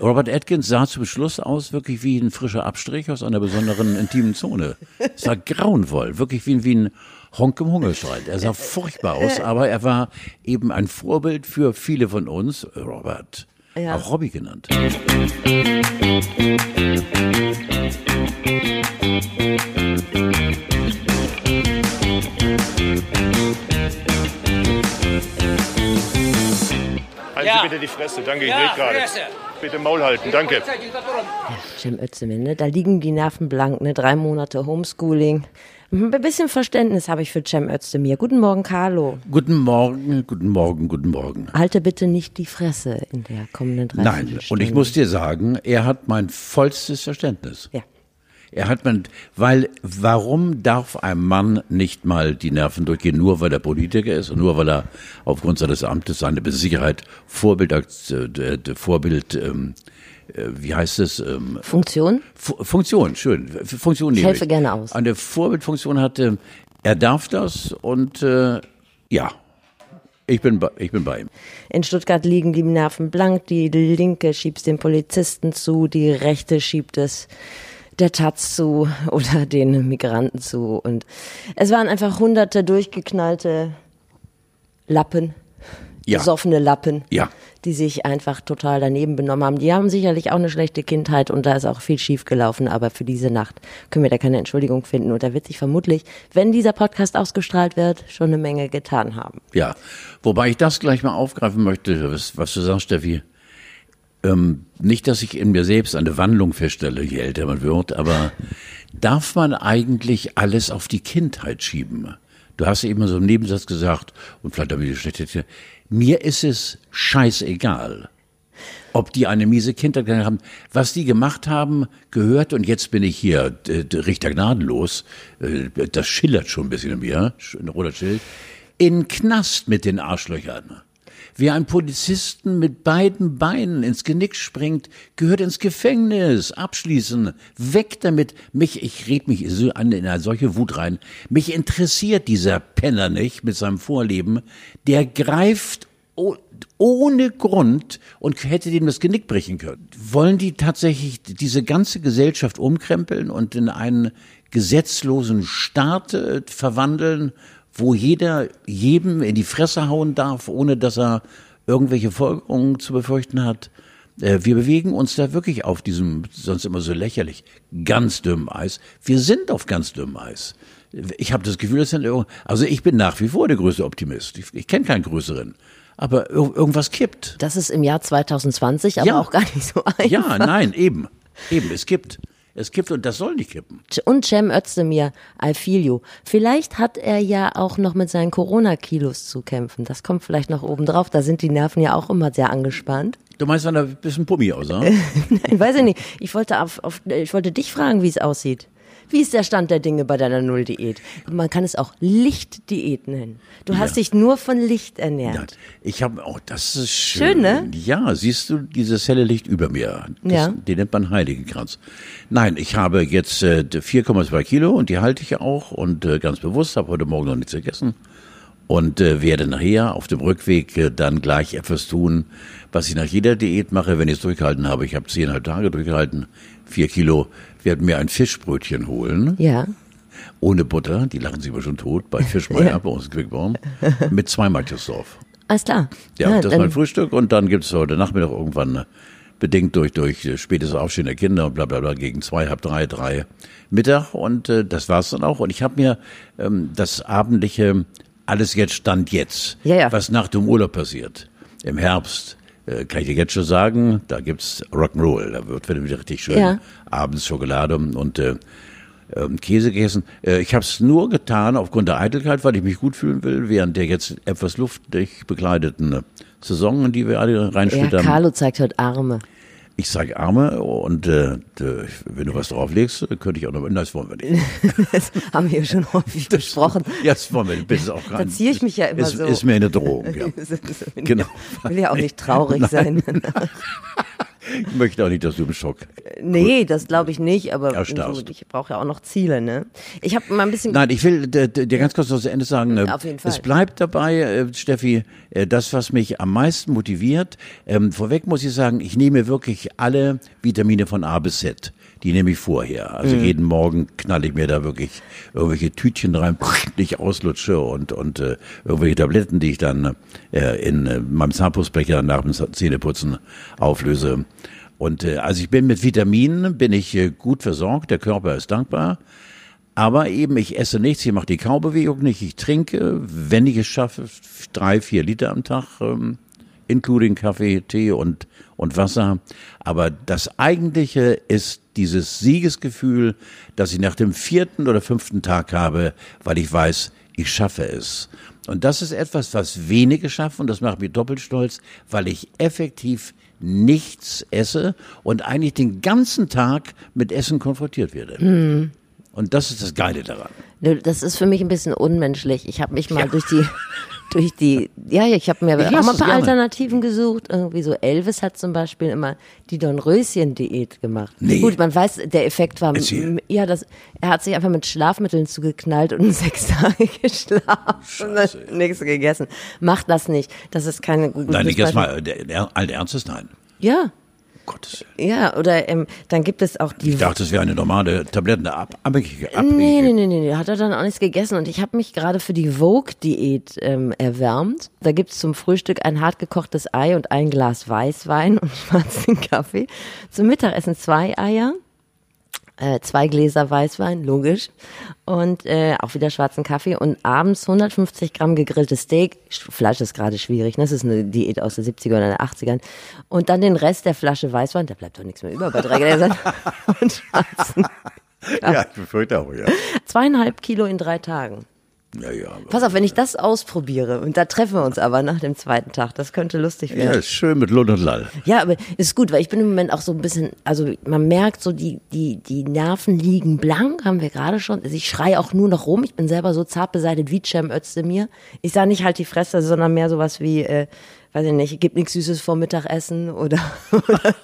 Robert Atkins sah zum Schluss aus wirklich wie ein frischer Abstrich aus einer besonderen intimen Zone. Es war grauenvoll, wirklich wie, wie ein Honk im Hungerstreit. Er sah furchtbar aus, aber er war eben ein Vorbild für viele von uns. Robert, Ja. auch Robbie genannt. Halten Ja. Sie bitte die Fresse, danke, ich Ja, rede gerade. Fresse. Bitte Maul halten, danke. Cem Özdemir, ne? da liegen die Nerven blank, ne? drei Monate Homeschooling. Ein bisschen Verständnis habe ich für Cem Özdemir. Guten Morgen, Carlo. Guten Morgen, guten Morgen, guten Morgen. Halte bitte nicht die Fresse in der kommenden drei Nein, und ich muss dir sagen, er hat mein vollstes Verständnis. Ja. Er hat man, weil warum darf ein Mann nicht mal die Nerven durchgehen, nur weil er Politiker ist und nur weil er aufgrund seines Amtes seine Sicherheit Vorbild, äh, Vorbild, ähm, äh, wie heißt es? Ähm, Funktion? Fu- Funktion, schön. F- Funktion Ich helfe gerne aus. Eine Vorbildfunktion hatte, er darf das und äh, ja, ich bin, bei, ich bin bei ihm. In Stuttgart liegen die Nerven blank. Die linke schiebt den Polizisten zu, die rechte schiebt es der Taz zu oder den Migranten zu. Und es waren einfach hunderte durchgeknallte Lappen, Ja. besoffene Lappen, Ja. die sich einfach total daneben benommen haben. Die haben sicherlich auch eine schlechte Kindheit und da ist auch viel schief gelaufen, aber für diese Nacht können wir da keine Entschuldigung finden. Und da wird sich vermutlich, wenn dieser Podcast ausgestrahlt wird, schon eine Menge getan haben. Ja, wobei ich das gleich mal aufgreifen möchte, was, was du sagst, Steffi. Ähm, nicht, dass ich in mir selbst eine Wandlung feststelle, je älter man wird, aber darf man eigentlich alles auf die Kindheit schieben? Du hast eben so im Nebensatz gesagt, und vielleicht habe ich die schlechte, mir ist es scheißegal, ob die eine miese Kindheit haben. Was die gemacht haben, gehört, und jetzt bin ich hier äh, Richter gnadenlos, äh, das schillert schon ein bisschen in mir, roter Schild, in Knast mit den Arschlöchern. Wer einem Polizisten mit beiden Beinen ins Genick springt, gehört ins Gefängnis. Abschließen. Weg damit. Mich, ich red mich in eine solche Wut rein. Mich interessiert dieser Penner nicht mit seinem Vorleben. Der greift oh, ohne Grund und hätte dem das Genick brechen können. Wollen die tatsächlich diese ganze Gesellschaft umkrempeln und in einen gesetzlosen Staat äh, verwandeln, wo jeder jedem in die Fresse hauen darf, ohne dass er irgendwelche Folgerungen zu befürchten hat? Äh, Wir bewegen uns da wirklich auf diesem, sonst immer so lächerlich, ganz dünnem Eis. Wir sind auf ganz dünnem Eis. Ich habe das Gefühl, das sind also ich bin nach wie vor der größte Optimist. Ich, ich kenne keinen größeren. Aber ir irgendwas kippt. Das ist im Jahr 2020 aber Ja. auch gar nicht so einfach. Ja, nein, eben. Eben, es kippt. Es kippt und das soll nicht kippen. Und Cem Özdemir, I feel you. Vielleicht hat er ja auch noch mit seinen Corona-Kilos zu kämpfen. Das kommt vielleicht noch oben drauf. Da sind die Nerven ja auch immer sehr angespannt. Du meinst, wenn er ein bisschen Pummi aussah? Nein, weiß ich nicht. Ich wollte, auf, auf, ich wollte dich fragen, wie es aussieht. Wie ist der Stand der Dinge bei deiner Null-Diät? Man kann es auch Lichtdiät nennen. Du hast Ja. dich nur von Licht ernährt. Ja, ich habe, oh, das ist schön. Schön, ne? Ja, siehst du dieses helle Licht über mir? Das, Ja. Den nennt man Heiligenkranz. Nein, ich habe jetzt äh, 4,2 Kilo und die halte ich auch und äh, ganz bewusst, habe heute Morgen noch nichts gegessen und äh, werde nachher auf dem Rückweg äh, dann gleich etwas tun, was ich nach jeder Diät mache, wenn ich es durchgehalten habe. Ich habe zehnhalb Tage durchgehalten, vier Kilo, werde mir ein Fischbrötchen holen Ja. ohne Butter, die lachen sich aber schon tot, bei Fischmeier bei uns in Quickborn, mit zwei Matjesdorf. Alles klar. Ja, das ist mein Frühstück und dann gibt's heute Nachmittag irgendwann, äh, bedingt durch, durch äh, spätes Aufstehen der Kinder und bla bla bla, gegen zwei, halb drei, drei Mittag und äh, das war's dann auch. Und ich habe mir ähm, das abendliche alles jetzt Stand jetzt, Ja, ja. was nach dem Urlaub passiert, im Herbst, äh, kann ich dir jetzt schon sagen, da gibt's Rock'n'Roll, da wird wieder richtig schön Ja. abends Schokolade und äh, ähm, Käse gegessen. Äh, ich habe es nur getan aufgrund der Eitelkeit, weil ich mich gut fühlen will, während der jetzt etwas luftdicht bekleideten Saison, in die wir alle Ja, reinschlittern. Carlo zeigt heute Arme. Ich sage Arme und äh, wenn du was drauflegst, könnte ich auch noch. Nein, das wollen wir nicht. Das haben wir schon häufig besprochen. Ja, das wollen wir nicht. Das ist auch Da ziehe ich mich ja immer ist, so. Ist mir eine Drohung, ja. Genau. Will ja auch nicht traurig sein. Ich möchte auch nicht, dass du im Schock. Nee, das glaube ich nicht, aber so, ich brauche ja auch noch Ziele, ne? Ich habe mal ein bisschen Nein, ich will dir ganz kurz noch zu Ende sagen. äh, Auf jeden Fall. Es bleibt dabei, äh, Steffi, äh, das, was mich am meisten motiviert. Ähm, vorweg muss ich sagen, ich nehme wirklich alle Vitamine von A bis Z. Die nehme ich vorher. Also Mhm. jeden Morgen knalle ich mir da wirklich irgendwelche Tütchen rein, die ich auslutsche und, und äh, irgendwelche Tabletten, die ich dann äh, in äh, meinem Zahnpustbecher nach dem Zähneputzen auflöse. Und äh, also ich bin mit Vitaminen, bin ich äh, gut versorgt, der Körper ist dankbar. Aber eben, ich esse nichts, ich mache die Kaubewegung nicht, ich trinke, wenn ich es schaffe, drei, vier Liter am Tag, ähm, including Kaffee, Tee und, und Wasser. Aber das Eigentliche ist dieses Siegesgefühl, das ich nach dem vierten oder fünften Tag habe, weil ich weiß, ich schaffe es. Und das ist etwas, was wenige schaffen, und das macht mich doppelt stolz, weil ich effektiv nichts esse und eigentlich den ganzen Tag mit Essen konfrontiert werde. Und das ist das Geile daran. Nö, Das ist für mich ein bisschen unmenschlich. Ich habe mich mal durch die, durch die, ja, ja, ich habe mir Ich auch mal ein paar gerne. Alternativen gesucht. Irgendwie so Elvis hat zum Beispiel immer die Dornröschen-Diät gemacht. Nee. Gut, man weiß, der Effekt war, Erzähl. ja, das, er hat sich einfach mit Schlafmitteln zugeknallt und sechs Tage geschlafen und Scheiße, dann nichts gegessen. Macht das nicht. Das ist keine gute Nein, nicht erstmal, der, der, allen Ernstes, nein. Ja, Gottes Willen. ja, oder ähm, dann gibt es auch die Ich dachte, es wäre eine normale Tabletten, eine ab, abhängige, Nee, nee, abhängige. nee, nee, nee, hat er dann auch nichts gegessen. Und ich habe mich gerade für die Vogue-Diät ähm, erwärmt. Da gibt's zum Frühstück ein hart gekochtes Ei und ein Glas Weißwein und schwarzen Kaffee. Zum Mittagessen zwei Eier, äh, zwei Gläser Weißwein, logisch. Und äh, auch wieder schwarzen Kaffee. Und abends 150 Gramm gegrilltes Steak. Sch- Fleisch ist gerade schwierig, ne? das ist eine Diät aus den 70er oder den 80ern. Und dann den Rest der Flasche Weißwein, da bleibt doch nichts mehr über bei drei Gläsern. und schwarzen Ja, ich befürchte auch, ja. Zweieinhalb Kilo in drei Tagen. Ja, ja. aber- Pass auf, wenn ich das ausprobiere, und da treffen wir uns aber nach dem zweiten Tag, das könnte lustig Ja, werden. ist schön mit Lund und Lall. Ja, aber ist gut, weil ich bin im Moment auch so ein bisschen, also man merkt so, die, die, die Nerven liegen blank, haben wir gerade schon. Also ich schreie auch nur noch rum. Ich bin selber so zart beseitigt wie Cem Özdemir. Ich sage nicht halt die Fresse, sondern mehr sowas wie, äh, weiß ich nicht, gibt nichts Süßes vor Mittagessen oder, oder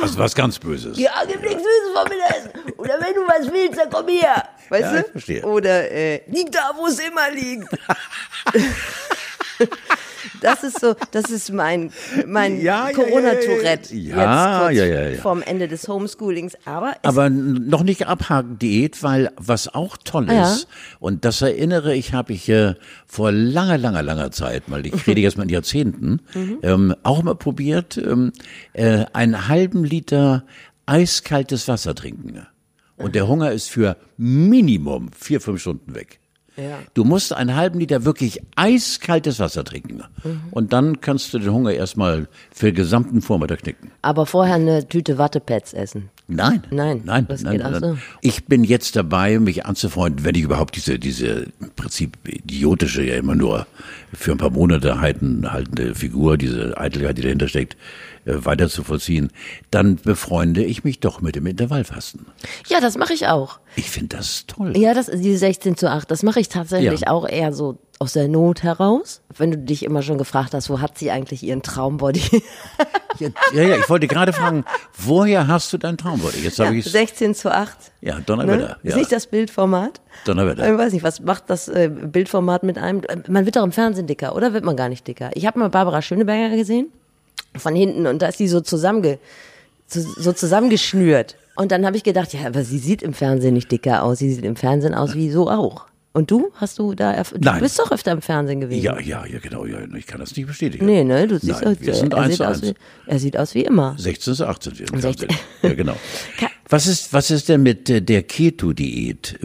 Also was ganz Böses. ja, gibt nichts Süßes vor Mittagessen. Oder wenn du was willst, dann komm her. Weißt Ja, du? ich verstehe. Oder äh, liegt da, wo es immer liegt. Das ist so, das ist mein, mein Ja, Corona-Tourette. ja, ja, ja. jetzt Ja. Vorm Ende des Homeschoolings. Aber, Aber noch nicht abhaken Diät, weil was auch toll Ja. ist, und das erinnere ich, habe ich äh, vor langer, langer, langer Zeit, mal ich rede jetzt mal in Jahrzehnten, Mhm. ähm, auch mal probiert, ähm, äh, einen halben Liter eiskaltes Wasser trinken. Und der Hunger ist für Minimum vier, fünf Stunden weg. Ja. Du musst einen halben Liter wirklich eiskaltes Wasser trinken. Mhm. Und dann kannst du den Hunger erstmal für den gesamten Vormittag knicken. aber vorher eine Tüte Wattepads essen. Nein. Nein, Nein, das nein, geht nein. so. Ich bin jetzt dabei, mich anzufreunden, wenn ich überhaupt diese, diese im Prinzip idiotische, ja immer nur für ein paar Monate halten, haltende Figur, diese Eitelkeit, die dahinter steckt, äh, weiter zu vollziehen, dann befreunde ich mich doch mit dem Intervallfasten. Ja, das mache ich auch. Ich finde das toll. Ja, das die 16 zu 8, das mache ich tatsächlich Ja. auch eher so aus der Not heraus. Wenn du dich immer schon gefragt hast, wo hat sie eigentlich ihren Traumbody? Ja, ja, ja, ich wollte gerade fragen, woher hast du dein Traumbody? Jetzt habe Ja, ich 16 zu 8. Ja, Donnerwetter. Ne? Ja. Ist nicht das Bildformat? Donnerwetter. Ich weiß nicht, was macht das äh, Bildformat mit einem? Man wird doch im Fernsehen dicker, oder wird man gar nicht dicker? Ich habe mal Barbara Schöneberger gesehen, von hinten, und da ist die so zusammenge, zu, so zusammengeschnürt. Und dann habe ich gedacht, ja, aber sie sieht im Fernsehen nicht dicker aus, sie sieht im Fernsehen aus wie so auch. Und du? Hast du da, erf- du Nein. bist doch öfter im Fernsehen gewesen. ja, ja, ja, genau. Ja, ich kann das nicht bestätigen. Nee, ne, du siehst Nein, aus, wir sind er, eins sieht zu aus eins. wie, er sieht aus wie immer. 16 zu 18 sind wir im 16. Fernsehen. Ja, genau. Was ist, was ist denn mit äh, der Keto-Diät?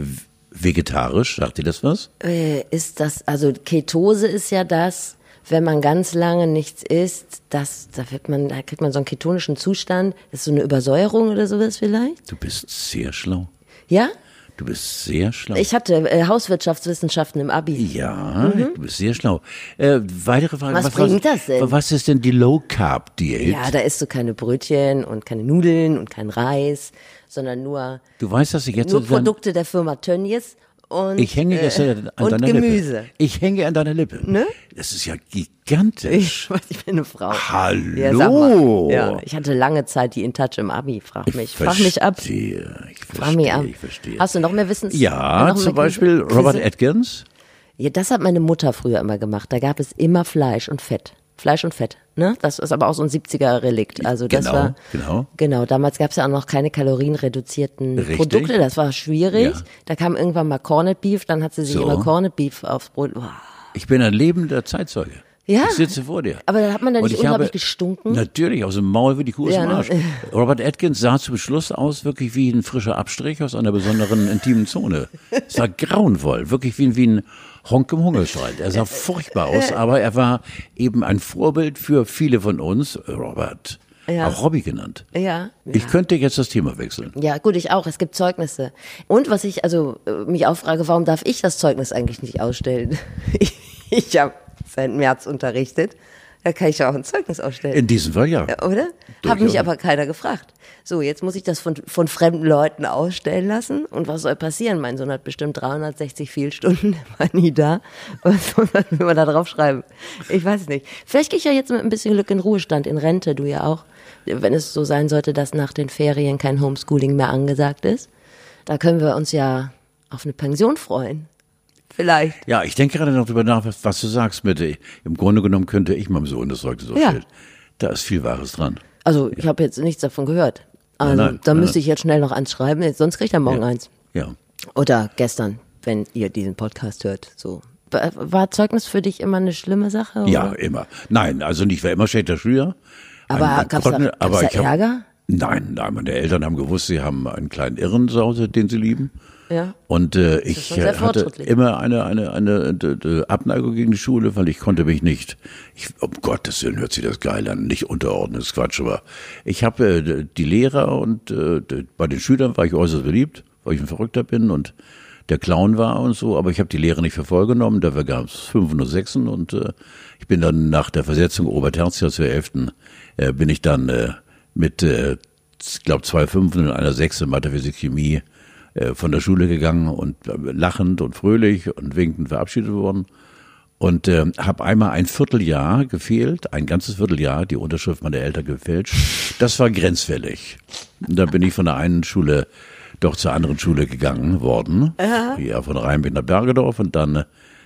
Vegetarisch, sagt ihr das was? Äh, ist das, also Ketose ist ja das, wenn man ganz lange nichts isst, das, da wird man, da kriegt man so einen ketonischen Zustand. Das ist so eine Übersäuerung oder sowas vielleicht? Du bist sehr schlau. Ja? Du bist sehr schlau. Ich hatte äh, Hauswirtschaftswissenschaften im Abi. ja, du bist sehr schlau. Äh, weitere Frage. Was bringt das denn? Was ist denn die Low-Carb-Diät? Ja, da isst du keine Brötchen und keine Nudeln und kein Reis, sondern nur, du weißt, dass ich jetzt nur Produkte der Firma Tönnies und, Ich hänge äh, und deiner Gemüse. Lippe. Ich hänge an deiner Lippe. Ne? Das ist ja gigantisch. Ich, ich bin eine Frau. Hallo. Ja, mal. Ja, ich hatte lange Zeit die In Touch im Abi. Frag mich, frag mich ab. Verstehe, Ich Frag mich ab. verstehe, ich verstehe. Hast du noch mehr Wissens? Ja, zum Beispiel Quizze? Robert Atkins. Ja, das hat meine Mutter früher immer gemacht. Da gab es immer Fleisch und Fett. Fleisch und Fett. Ne? Das ist aber auch so ein 70er-Relikt. Also das Genau, war genau. Genau, damals gab es ja auch noch keine kalorienreduzierten Richtig. Produkte. Das war schwierig. Ja. Da kam irgendwann mal Corned Beef, dann hat sie sich So. immer Corned Beef aufs Brot. Wow. Ich bin ein lebender Zeitzeuge. Ja. Ich sitze vor dir. Aber dann hat man da Und nicht ich habe- unglaublich gestunken? Natürlich, aus dem Maul wie die Kuh aus Ja, dem ne? Arsch. Robert Atkins sah zum Schluss aus wirklich wie ein frischer Abstrich aus einer besonderen intimen Zone. Es war grauenvoll, wirklich wie, wie ein Honk im Hungerstreik. Er sah furchtbar aus, aber er war eben ein Vorbild für viele von uns. Robert, Ja. auch Robbie genannt. Ja. Ich könnte jetzt das Thema wechseln. Ja, gut, ich auch. Es gibt Zeugnisse. Und was ich also äh, mich auch frage, warum darf ich das Zeugnis eigentlich nicht ausstellen? Ich, ich habe seit März unterrichtet. Da kann ich ja auch ein Zeugnis ausstellen. In diesem Fall ja. Oder? Hat mich aber keiner gefragt. So, jetzt muss ich das von, von fremden Leuten ausstellen lassen. Und was soll passieren? Mein Sohn hat bestimmt 360 Fehlstunden, war nie da. Was soll man, will man da draufschreiben? Ich weiß nicht. Vielleicht gehe ich ja jetzt mit ein bisschen Glück in Ruhestand, in Rente, du ja auch. Wenn es so sein sollte, dass nach den Ferien kein Homeschooling mehr angesagt ist. Da können wir uns ja auf eine Pension freuen. Vielleicht. Ja, ich denke gerade noch drüber nach, was, was du sagst mit, äh, im Grunde genommen könnte ich meinem Sohn das Zeugnis ausstellen. Da ist viel Wahres dran. Also, ich habe jetzt nichts davon gehört. Also, nein, da nein, müsste nein. ich jetzt schnell noch eins schreiben, sonst kriegt er morgen eins. Ja. Oder gestern, wenn ihr diesen Podcast hört. So. War- Zeugnis für dich immer eine schlimme Sache? Oder? Ja, immer. Nein, also nicht, ich war immer schlechter Schüler. Aber Ein- gab's da- gab's da ich hab- Ärger? Nein, nein, meine Eltern haben gewusst, sie haben einen kleinen Irren zu Hause, den sie lieben. Ja. Und äh, ich äh, hatte immer eine, eine, eine d- Abneigung gegen die Schule, weil ich konnte mich nicht, ich, um Gottes Willen hört sich das geil an, nicht unterordnen, ist Quatsch, aber ich habe äh, die Lehrer und äh, bei den Schülern war ich äußerst beliebt, weil ich ein Verrückter bin und der Clown war und so, aber ich habe die Lehre nicht für voll genommen, dafür gab es Fünfen und Sechsen und äh, ich bin dann nach der Versetzung Obertertia zur Elften, äh, bin ich dann äh, mit, äh, ich glaube, zwei Fünfen und einer Sechse Mathe, Physik, Chemie von der Schule gegangen und äh, lachend und fröhlich und winkend verabschiedet worden. Und äh, habe einmal ein Vierteljahr gefehlt, ein ganzes Vierteljahr, die Unterschrift meiner Eltern gefälscht. Das war grenzfällig. Und da bin ich von der einen Schule doch zur anderen Schule gegangen worden. Ja, von Rheinbeck nach Bergedorf und dann äh,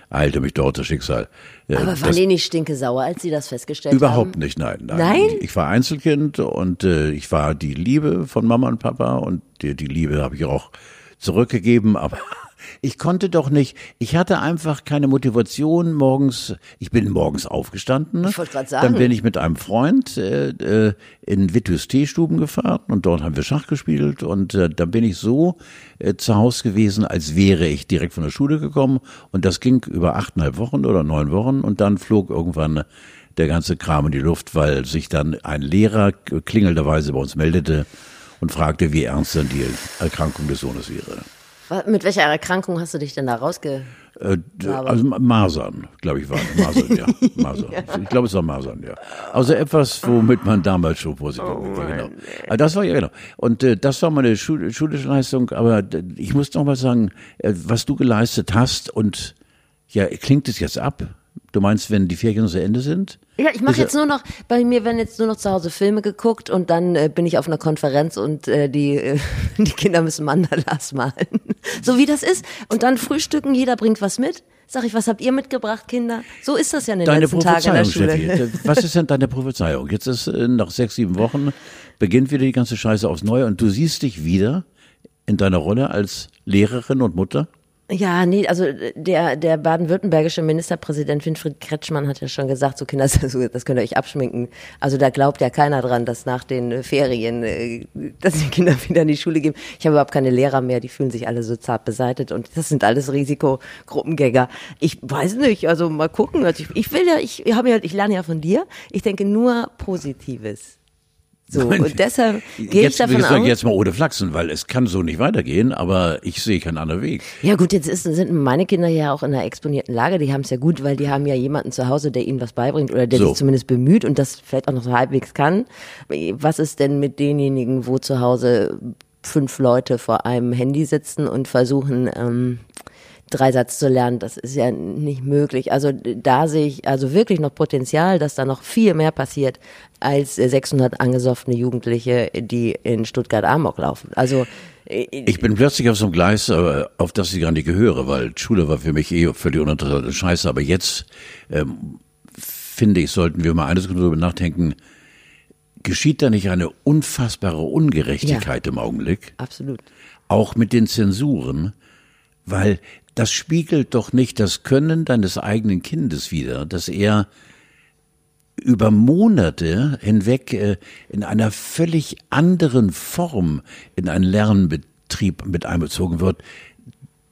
eilte mich dort das Schicksal. Äh, Aber waren die nicht stinke sauer, als sie das festgestellt Überhaupt haben? nicht, nein, nein. Nein? Ich war Einzelkind und äh, ich war die Liebe von Mama und Papa und die, die Liebe habe ich auch zurückgegeben, aber ich konnte doch nicht, ich hatte einfach keine Motivation morgens, ich bin morgens aufgestanden. Ich wollte grad sagen. Dann bin ich mit einem Freund äh, äh, in Wittus Teestuben gefahren und dort haben wir Schach gespielt und äh, dann bin ich so äh, zu Hause gewesen, als wäre ich direkt von der Schule gekommen und das ging über achteinhalb Wochen oder neun Wochen und dann flog irgendwann der ganze Kram in die Luft, weil sich dann ein Lehrer klingelnderweise bei uns meldete und fragte, wie ernst denn die Erkrankung des Sohnes wäre. Mit welcher Erkrankung hast du dich denn da rausge... Äh, also Masern, glaube ich, war Masern, ja. Masern. Ich glaube, es war Masern, ja. Also etwas, womit man damals schon vorsichtig war, genau. Aber das war ja genau. Und äh, das war meine Schul schulische Leistung. Aber d- ich muss noch mal sagen, äh, was du geleistet hast und ja, klingt es jetzt ab? Du meinst, wenn die Ferien zu Ende sind? Ja, ich mache jetzt nur noch, bei mir werden jetzt nur noch zu Hause Filme geguckt und dann äh, bin ich auf einer Konferenz und äh, die, äh, die Kinder müssen Mandalas malen. so wie das ist. Und dann frühstücken, jeder bringt was mit. Sag ich, was habt ihr mitgebracht, Kinder? So ist das ja in den Deine letzten Tagen in der Schule. Steffi. Was ist denn deine Prophezeiung? Jetzt ist äh, nach sechs, sieben Wochen beginnt wieder die ganze Scheiße aufs Neue und du siehst dich wieder in deiner Rolle als Lehrerin und Mutter? Ja, nee, also der, der baden-württembergische Ministerpräsident Winfried Kretschmann hat ja schon gesagt, so Kinder, das, das könnt ihr euch abschminken. Also da glaubt ja keiner dran, dass nach den äh, Ferien, äh, dass die Kinder wieder in die Schule gehen. Ich habe überhaupt keine Lehrer mehr, die fühlen sich alle so zart beseitet und das sind alles Risikogruppengänger. Ich weiß nicht, also mal gucken. Also ich, ich will ja, ich habe ja, ich lerne ja von dir. Ich denke nur Positives. So, und deshalb gehe ich davon aus. jetzt mal ohne Flachsen, weil es kann so nicht weitergehen, aber ich sehe keinen anderen Weg. Ja gut, jetzt ist, sind meine Kinder ja auch in einer exponierten Lage. Die haben es ja gut, weil die haben ja jemanden zu Hause, der ihnen was beibringt oder der So. sich zumindest bemüht und das vielleicht auch noch so halbwegs kann. Was ist denn mit denjenigen, wo zu Hause fünf Leute vor einem Handy sitzen und versuchen, ähm, Dreisatz zu lernen, das ist ja nicht möglich. Also da sehe ich also wirklich noch Potenzial, dass da noch viel mehr passiert als 600 angesoffene Jugendliche, die in Stuttgart Amok laufen. Also ich bin plötzlich auf so einem Gleis, auf das ich gar nicht gehöre, weil Schule war für mich eh völlig uninteressante Scheiße. Aber jetzt ähm, finde ich, sollten wir mal eine Sekunde darüber nachdenken, geschieht da nicht eine unfassbare Ungerechtigkeit ja, im Augenblick? Absolut. Auch mit den Zensuren, weil das spiegelt doch nicht das Können deines eigenen Kindes wider, dass er über Monate hinweg äh, in einer völlig anderen Form in einen Lernbetrieb mit einbezogen wird.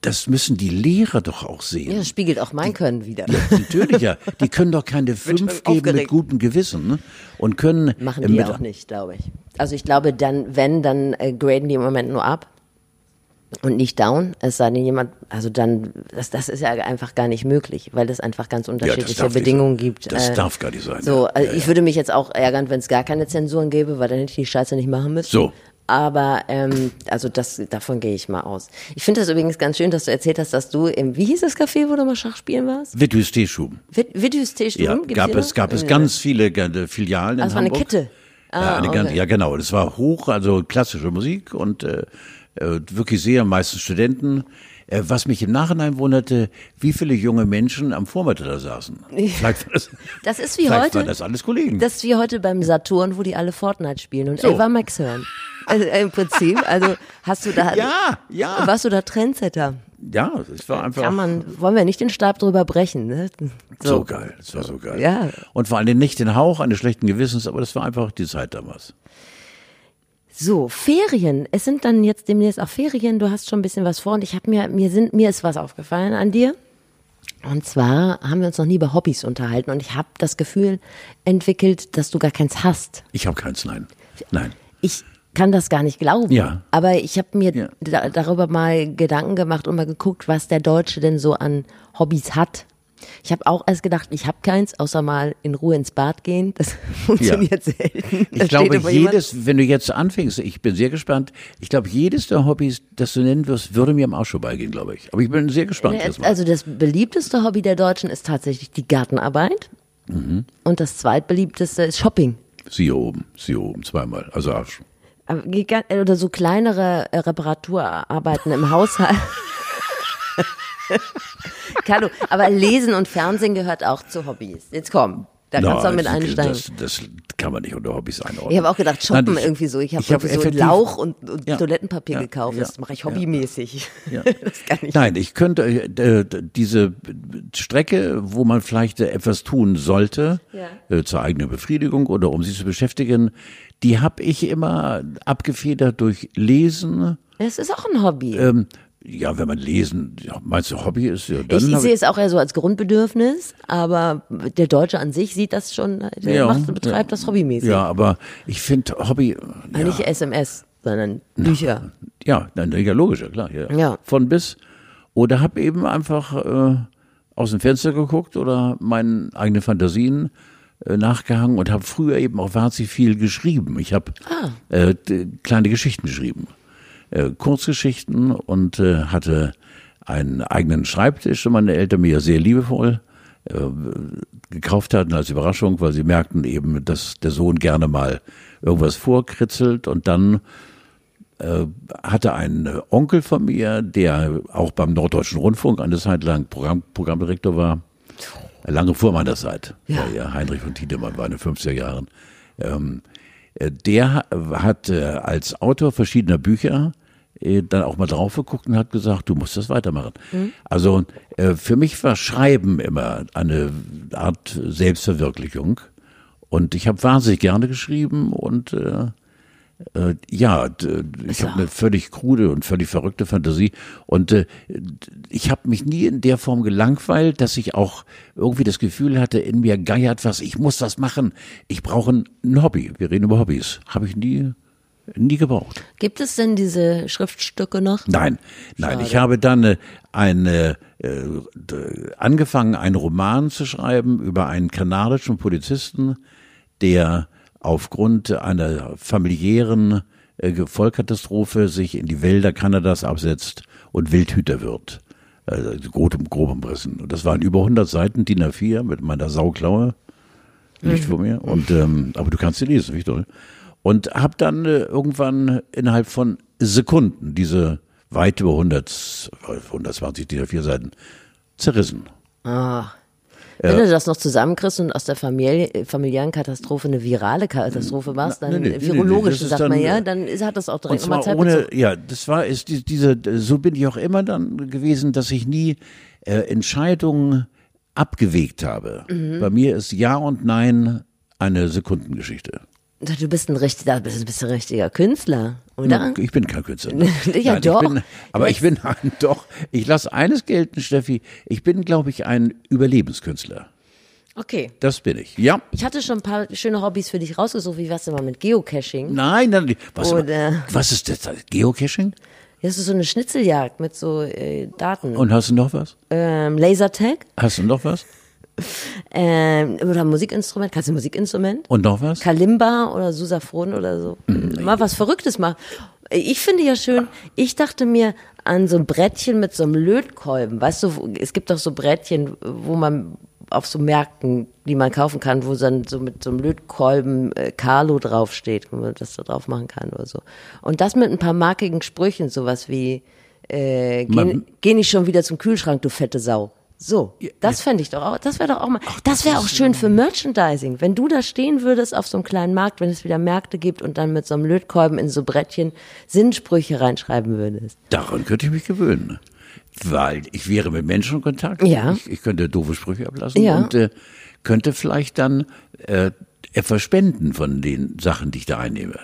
Das müssen die Lehrer doch auch sehen. Ja, das spiegelt auch mein Können wieder. Ja, natürlich, ja. Die können doch keine fünf geben mit gutem Gewissen ne? und können. Machen die auch nicht, glaube ich. Also ich glaube, dann, wenn, dann äh, graden die im Moment nur ab und nicht down, es sei denn jemand, also dann, das, das ist ja einfach gar nicht möglich, weil es einfach ganz unterschiedliche ja, Bedingungen gibt. Das äh, darf gar nicht sein. So, also ja, ich würde mich jetzt auch ärgern, wenn es gar keine Zensuren gäbe, weil dann hätte ich die Scheiße nicht machen müssen. So. Aber ähm, also das davon gehe ich mal aus. Ich finde das übrigens ganz schön, dass du erzählt hast, dass du im wie hieß das Café, wo du mal Schach spielen warst? Wittüs Teeschuben. Wittüs Teeschuben? Ja, gab es gab es ganz viele Filialen in also Hamburg. War eine Kette. Ah, ja, eine okay. ja, genau. Das war hoch, also klassische Musik und äh, äh, wirklich sehr, meistens Studenten. Äh, was mich im Nachhinein wunderte, wie viele junge Menschen am Vormittag da saßen. Vielleicht war das, das ist wie heute. Waren das alles Kollegen. Das ist wie heute beim Saturn, wo die alle Fortnite spielen und so. Ava Max hören. Also äh, im Prinzip, also hast du da, ja, ja. warst du da Trendsetter? Ja, es war einfach. Kann man, wollen wir nicht den Stab drüber brechen, ne? So, so geil, das war so geil. Ja. Und vor allem nicht den Hauch eines schlechten Gewissens, aber das war einfach die Zeit damals. So, Ferien. Es sind dann jetzt demnächst auch Ferien. Du hast schon ein bisschen was vor und ich habe mir, mir sind, mir ist was aufgefallen an dir. Und zwar haben wir uns noch nie über Hobbys unterhalten und ich habe das Gefühl entwickelt, dass du gar keins hast. Ich habe keins, nein. Nein. Ich kann das gar nicht glauben. Ja. Aber ich habe mir ja. da, darüber mal Gedanken gemacht und mal geguckt, was der Deutsche denn so an Hobbys hat. Ich habe auch erst gedacht, ich habe keins, außer mal in Ruhe ins Bad gehen. Das funktioniert ja. selten. Ich glaube, jedes, wenn du jetzt anfängst, ich bin sehr gespannt, ich glaube, jedes der Hobbys, das du nennen wirst, würde mir am Arsch vorbeigehen, glaube ich. Aber ich bin sehr gespannt. Äh, also das beliebteste Hobby der Deutschen ist tatsächlich die Gartenarbeit. Mhm. Und das zweitbeliebteste ist Shopping. Sie oben, sie oben, zweimal, also Arsch. Oder so kleinere äh, Reparaturarbeiten im Haushalt. Carlo, aber Lesen und Fernsehen gehört auch zu Hobbys. Jetzt komm. Da kannst du auch mit einsteigen. Das, das kann man nicht unter Hobbys einordnen. Ich habe auch gedacht, shoppen Nein, ich, irgendwie so. Ich habe hab so Lauch und, und ja, Toilettenpapier ja, gekauft. Das mache ich hobbymäßig. Ja. ich Nein, ich könnte äh, diese Strecke, wo man vielleicht etwas tun sollte, äh, zur eigenen Befriedigung oder um sich zu beschäftigen, die habe ich immer abgefedert durch Lesen. Es ist auch ein Hobby. Ähm, ja, wenn man lesen, meinst du Hobby ist ja dann. Ich, ich sehe es auch eher so als Grundbedürfnis, aber der Deutsche an sich sieht das schon, der ja, macht, betreibt ja, das hobbymäßig. Ja, aber ich finde Hobby. Ja. Nicht SMS, sondern Bücher. Ja, ja, ja logisch, klar. Ja. ja. Von bis. Oder habe eben einfach äh, aus dem Fenster geguckt oder meinen eigenen Fantasien äh, nachgehangen und habe früher eben auch wahnsinnig viel geschrieben. Ich habe ah. äh, kleine Geschichten geschrieben äh, Kurzgeschichten und äh, hatte einen eigenen Schreibtisch, den meine Eltern mir sehr liebevoll äh, gekauft hatten als Überraschung, weil sie merkten eben, dass der Sohn gerne mal irgendwas vorkritzelt. Und dann äh, hatte ein Onkel von mir, der auch beim Norddeutschen Rundfunk eine Zeit lang Programm, Programmdirektor war, lange vor meiner Zeit, ja. ja Heinrich von Tiedemann war in den 50er Jahren, ähm, äh, der hat äh, als Autor verschiedener Bücher äh, dann auch mal drauf geguckt und hat gesagt, du musst das weitermachen. Mhm. Also für mich war Schreiben immer eine Art Selbstverwirklichung. Und ich habe wahnsinnig gerne geschrieben und äh, äh, ja, ich habe eine völlig krude und völlig verrückte Fantasie und äh, ich habe mich nie in der Form gelangweilt, dass ich auch irgendwie das Gefühl hatte, in mir geiert was, ich muss das machen, ich brauche ein Hobby. Wir reden über Hobbys. Habe ich nie nie gebraucht. Gibt es denn diese Schriftstücke noch? Nein, nein. Schade. Ich habe dann äh, eine, äh, angefangen, einen Roman zu schreiben über einen kanadischen Polizisten, der aufgrund einer familiären äh, Vollkatastrophe sich in die Wälder Kanadas absetzt und Wildhüter wird. Also grob, grob umrissen. Und das waren über 100 Seiten, DIN A4 mit meiner Sauklaue. Nicht vor mir. Und, ähm, aber du kannst sie lesen, wie toll. Und habe dann äh, irgendwann innerhalb von Sekunden diese weit über 100, 120 DIN A4 Seiten zerrissen. Ah. Wenn du das noch zusammenkriegst und aus der Familie, familiären Katastrophe eine virale Katastrophe machst, dann Nee, nee, nee, nee, virologisch, ist sagt dann, man ja, äh, dann hat das auch Und direkt nochmal zwar Zeit ohne, ja, das war ist die- diese, so bin ich auch immer dann gewesen, dass ich nie äh, Entscheidungen abgewegt habe. Mhm. Bei mir ist Ja und Nein eine Sekundengeschichte. Du bist ein richtiger, bist, bist ein richtiger Künstler, oder? Ich bin kein Künstler. Ja, Nein, doch. Ich bin, aber ich bin ein, doch. Ich lasse eines gelten, Steffi. Ich bin, glaube ich, ein Überlebenskünstler. Okay. Das bin ich. Ja. Ich hatte schon ein paar schöne Hobbys für dich rausgesucht. Wie war's denn mal mit Geocaching? Nein, nein. Was, Oder- was ist das? Geocaching? Das ist so eine Schnitzeljagd mit so äh, Daten. Und hast du noch was? Ähm, Lasertag Hast du noch was? Ähm, oder Musikinstrument. Kannst du ein Musikinstrument? Und noch was? Kalimba oder Susaphon oder so. Mal was Verrücktes machen. Ich finde ja schön, ich dachte mir an so ein Brettchen mit so einem Lötkolben. Weißt du, es gibt doch so Brettchen, wo man auf so Märkten, die man kaufen kann, wo dann so mit so einem Lötkolben äh, Carlo draufsteht, wo man das da drauf machen kann oder so. Und das mit ein paar markigen Sprüchen, sowas wie äh, geh, geh nicht schon wieder zum Kühlschrank, du fette Sau. So, das fände ich doch auch, das wäre doch auch mal, das wäre auch schön für Merchandising. Wenn du da stehen würdest auf so einem kleinen Markt, wenn es wieder Märkte gibt und dann mit so einem Lötkolben in so Brettchen Sinnsprüche reinschreiben würdest. Daran könnte ich mich gewöhnen. Weil ich wäre mit Menschen in Kontakt. Ja. Ich, ich könnte doofe Sprüche ablassen Ja. und äh, könnte vielleicht dann äh, etwas spenden von den Sachen, die ich da einnehme.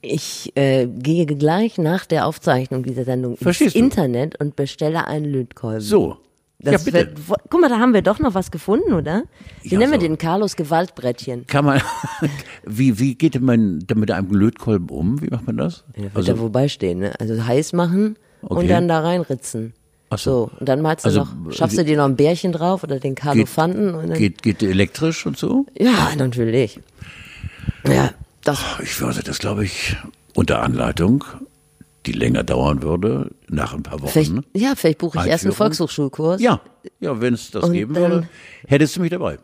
Ich äh, gehe gleich nach der Aufzeichnung dieser Sendung Verstehst ins du? Internet und bestelle einen Lötkolben. So. Das ja, bitte. Wird, guck mal, da haben wir doch noch was gefunden, oder? Wie Ja, nennen wir so. den Carlos Gewaltbrettchen? Kann man, wie, wie geht man mit einem Lötkolben um? Wie macht man das? Ja, wird da wobei stehen, ne? Also heiß machen und Okay. dann da reinritzen. Ach so. So, und dann malst du Also, noch, schaffst du dir noch ein Bärchen drauf oder den und dann, geht, geht elektrisch und so? Ja, natürlich. Ja, das, Ich würde das, glaube ich, unter Anleitung, die länger dauern würde, nach ein paar Wochen. vielleicht, ja, vielleicht buche ich erst einen? Volkshochschulkurs. Ja, ja, wenn es das Und geben würde, hättest du mich dabei.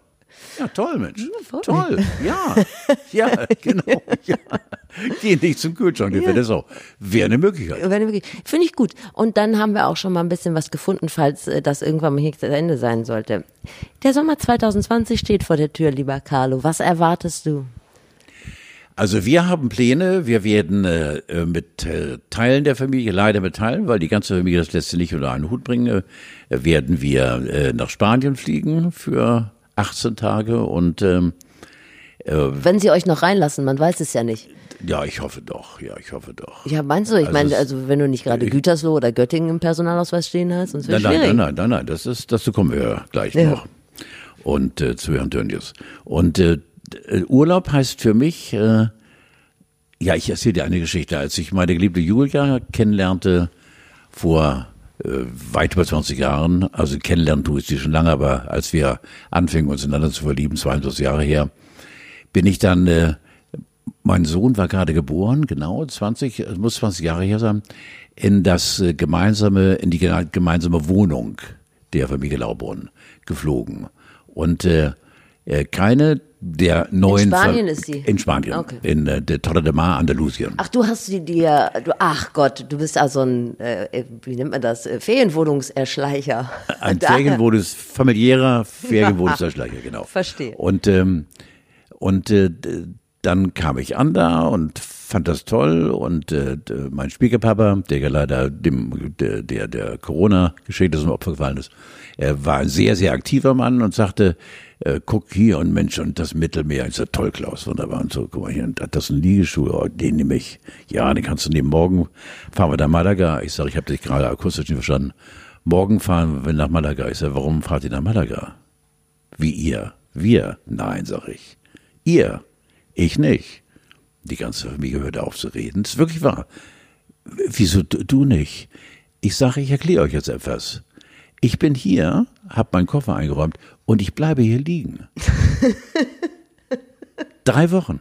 Ja, toll, Mensch. voll. toll. Ja, ja, genau. Ja. Geh nicht zum Kühlschrank, wäre das auch. Wäre eine Möglichkeit. Wenn wirklich- Finde ich gut. Und dann haben wir auch schon mal ein bisschen was gefunden, falls äh, das irgendwann mal hier zu Ende sein sollte. Der Sommer 2020 steht vor der Tür, lieber Carlo. Was erwartest du? Also wir haben Pläne, wir werden äh, äh, mit äh, Teilen der Familie, leider mit Teilen, weil die ganze Familie das letzte nicht unter einen Hut bringen, äh, werden wir äh, nach Spanien fliegen für 18 Tage und ähm, Wenn sie euch noch reinlassen, man weiß es ja nicht. ja, ich hoffe doch, ja, ich hoffe doch. Ja, meinst du? Ich Also meine, also wenn du nicht gerade Gütersloh oder Göttingen im Personalausweis stehen hast, sonst wäre Nein, nein, schwierig. nein, nein, nein, nein, das ist, dazu kommen wir gleich Ja. noch. Und äh, zu Herrn Tönnies. Und äh, äh, Urlaub heißt für mich, äh, ja, ich erzähle dir eine Geschichte. Als ich meine geliebte Julia kennenlernte vor äh, weit über 20 Jahren, also kennenlernen tue ich sie schon lange, aber als wir anfingen, uns einander zu verlieben, 22 Jahre her, bin ich dann, äh, mein Sohn war gerade geboren, genau, 20, es muss 20 Jahre her sein, in das äh, gemeinsame, in die gemeinsame Wohnung der Familie Laubrunn geflogen. Und äh, äh, keine der neuen... Spanien Ver- ist sie? In Spanien, Okay. in äh, der Torre de Mar, Andalusien. Ach, du hast sie dir, du, ach Gott, du bist also ein, äh, wie nennt man das, äh, Ferienwohnungserschleicher. Ein Ferienwohnungs, familiärer Ferienwohnungserschleicher, genau. Verstehe. Und, ähm, und äh, dann kam ich an da und fand das toll und äh, mein Schwiegerpapa, der ja leider dem der der, der Corona-Geschichte zum Opfer gefallen ist, er war ein sehr sehr aktiver Mann und sagte, äh, guck hier und Mensch und das Mittelmeer ist ja toll, Klaus, wunderbar und so, guck mal hier, und das ist ein Liegestuhl, oh, den nehme ich. Ja, den kannst du nehmen. Morgen fahren wir nach Malaga. Ich sage, ich habe dich gerade akustisch nicht verstanden. Morgen fahren wir nach Malaga. Ich sage, warum fahrt ihr nach Malaga? Wie ihr? Wir? Nein, sag ich. Ihr? Ich nicht. Die ganze Familie hörte auf zu reden. Das ist wirklich wahr. Wieso du nicht? Ich sage, ich erkläre euch jetzt etwas. Ich bin hier, habe meinen Koffer eingeräumt und ich bleibe hier liegen. Drei Wochen.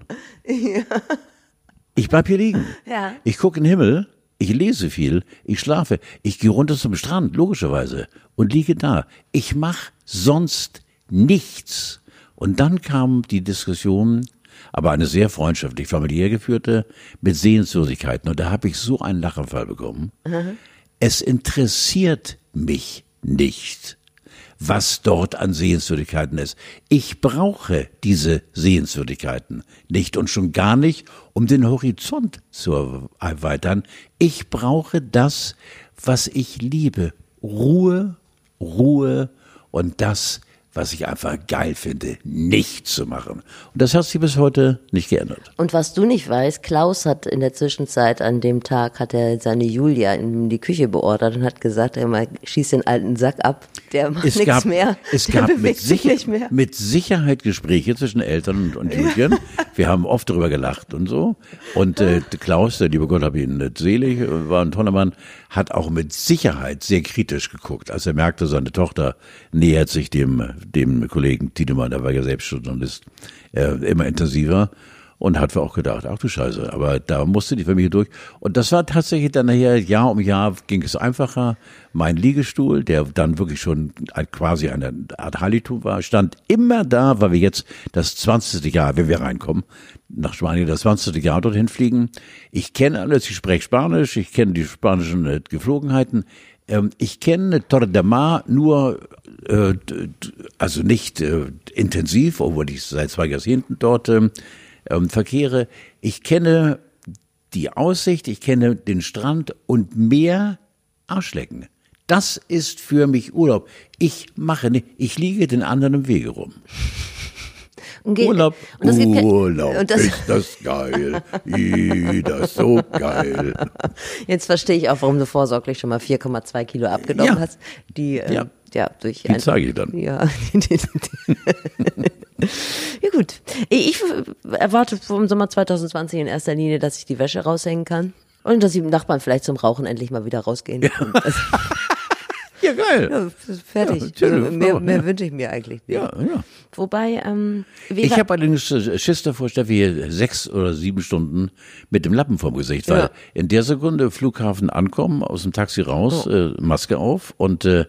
Ich bleib hier liegen. Ja. Ich gucke in den Himmel ich lese viel, ich schlafe, ich gehe runter zum Strand, logischerweise, und liege da. Ich mache sonst nichts. Und dann kam die Diskussion, aber eine sehr freundschaftlich familiär geführte, mit Sehenswürdigkeiten. Und da habe ich so einen Lachenfall bekommen. Es interessiert mich nicht, was dort an Sehenswürdigkeiten ist. Ich brauche diese Sehenswürdigkeiten nicht und schon gar nicht, um den Horizont zu erweitern. Ich brauche das, was ich liebe. Ruhe, Ruhe und das, was ich einfach geil finde, nicht zu machen. Und das hat sich bis heute nicht geändert. Und was du nicht weißt, Klaus hat in der Zwischenzeit an dem Tag hat er seine Julia in die Küche beordert und hat gesagt, er mal schießt den alten Sack ab, der macht nichts mehr. es der gab mit, sicher, nicht mehr. mit Sicherheit Gespräche zwischen Eltern und, und Julian. Wir haben oft darüber gelacht und so. Und äh, Klaus, der liebe Gott hab ihn nicht selig, war ein toller Mann, hat auch mit Sicherheit sehr kritisch geguckt, als er merkte, seine Tochter nähert sich dem, dem Kollegen Tiedemann, der war ja selbst Journalist, äh, immer intensiver. Und hat auch gedacht, ach du Scheiße, aber da musste die Familie durch. Und das war tatsächlich dann nachher, Jahr um Jahr ging es einfacher. Mein Liegestuhl, der dann wirklich schon quasi eine Art Hallitum war, stand immer da, weil wir jetzt das 20. Jahr, wenn wir reinkommen, nach Spanien das 20. Jahr dorthin fliegen. Ich kenne alles, ich spreche Spanisch, ich kenne die spanischen äh, Geflogenheiten. Ähm, ich kenne Torre de Mar nur, äh, also nicht äh, intensiv, obwohl ich seit zwei Jahrzehnten dort ähm, verkehre. Ich kenne die Aussicht, ich kenne den Strand und mehr Arschlecken. Das ist für mich Urlaub. Ich mache nicht, ich liege den anderen im Wege rum. Urlaub, und das Urlaub, und das- ist das geil. I, das ist so geil. Jetzt verstehe ich auch, warum du vorsorglich schon mal 4,2 Kilo abgenommen Ja. hast. Die, äh, Ja. ja. durch Die zeige ich dann. Ja. ja, gut. Ich erwarte vom Sommer 2020 in erster Linie, dass ich die Wäsche raushängen kann. Und dass die Nachbarn vielleicht zum Rauchen endlich mal wieder rausgehen. Und das- Ja, geil. ja, fertig. Ja, also mehr mehr ja. wünsche ich mir eigentlich nicht. Ja, ja. Wobei, ähm, Ich habe allerdings Schiss davor, Steffi, sechs oder sieben Stunden mit dem Lappen vorm Gesicht, weil Ja. in der Sekunde Flughafen ankommen, aus dem Taxi raus, äh, Maske auf und äh,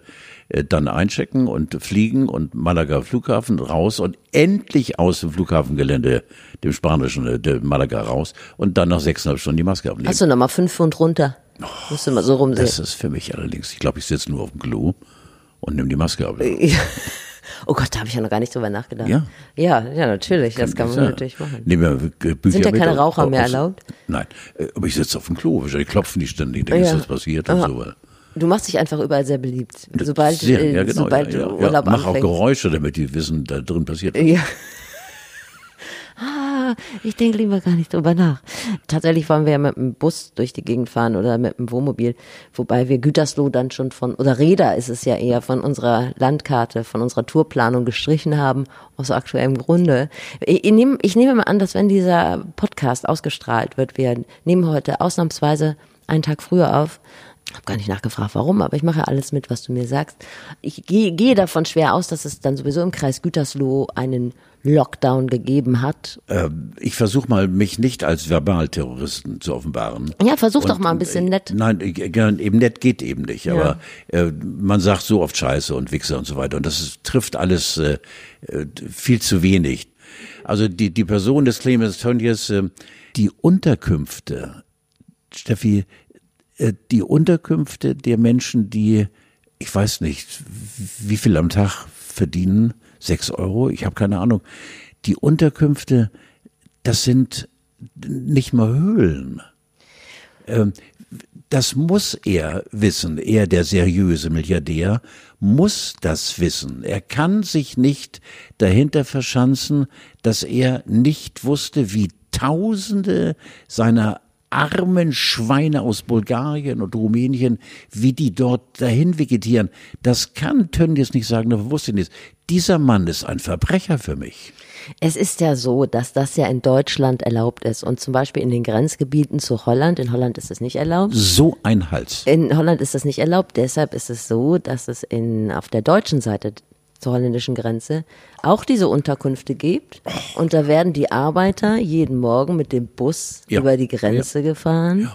äh, dann einchecken und fliegen und Malaga Flughafen raus und endlich aus dem Flughafengelände, dem spanischen, äh, Malaga raus und dann nach sechseinhalb Stunden die Maske abnehmen. hast du noch mal fünf Pfund runter? Musst du mal so rumsehen. das ist für mich allerdings, ich glaube, ich sitze nur auf dem Klo und nehme die Maske ab. Oh Gott, da habe ich ja noch gar nicht drüber nachgedacht. Ja. Ja, ja, natürlich. Das kann man Ja. natürlich machen. Nehmen wir, äh, Bücher Sind ja mit keine aus- Raucher mehr aus- erlaubt? Nein, äh, aber ich sitze auf dem Klo, wahrscheinlich klopfen die ständig, denken, Ja. ist das passiert und Aha. so. Du machst dich einfach überall sehr beliebt. Sobald, Sehr, äh, ja, genau, sobald ja, ja, du Urlaub ja. Mach auch anfängst. Geräusche, damit die wissen, da drin passiert was. Ja. Ich denke lieber gar nicht drüber nach. Tatsächlich wollen wir ja mit dem Bus durch die Gegend fahren oder mit dem Wohnmobil, wobei wir Gütersloh dann schon von, oder Räder ist es ja eher, von unserer Landkarte, von unserer Tourplanung gestrichen haben, aus aktuellem Grunde. Ich, ich, nehme, ich nehme mal an, dass wenn dieser Podcast ausgestrahlt wird, wir nehmen heute ausnahmsweise einen Tag früher auf, habe gar nicht nachgefragt, warum, aber ich mache alles mit, was du mir sagst. Ich gehe, gehe davon schwer aus, dass es dann sowieso im Kreis Gütersloh einen Lockdown gegeben hat. Ähm, Ich versuche mal, mich nicht als Verbalterroristen zu offenbaren. Ja, versuch doch Und, mal ein bisschen äh, nett. Nein, äh, eben nett geht eben nicht. Aber äh, man sagt so oft Scheiße und Wichser und so weiter. Und das ist, trifft alles äh, äh, viel zu wenig. Also die, die Person des Clemens Tönnies, äh, die Unterkünfte, Steffi, äh, die Unterkünfte der Menschen, die, ich weiß nicht, wie viel am Tag verdienen, sechs Euro, ich habe keine Ahnung. Die Unterkünfte, das sind nicht mal Höhlen. Ähm, das muss er wissen, er der seriöse Milliardär muss das wissen. Er kann sich nicht dahinter verschanzen, dass er nicht wusste, wie Tausende seiner armen Schweine aus Bulgarien und Rumänien, wie die dort dahin vegetieren. Das kann Tönnies nicht sagen, wusste ich nicht. Dieser Mann ist ein Verbrecher für mich. Es ist ja so, dass das ja in Deutschland erlaubt ist und zum Beispiel in den Grenzgebieten zu Holland. In Holland ist es nicht erlaubt. So ein Hals. In Holland ist das nicht erlaubt. Deshalb ist es so, dass es in, auf der deutschen Seite zur holländischen Grenze auch diese Unterkünfte gibt. Und da werden die Arbeiter jeden Morgen mit dem Bus Ja. über die Grenze gefahren.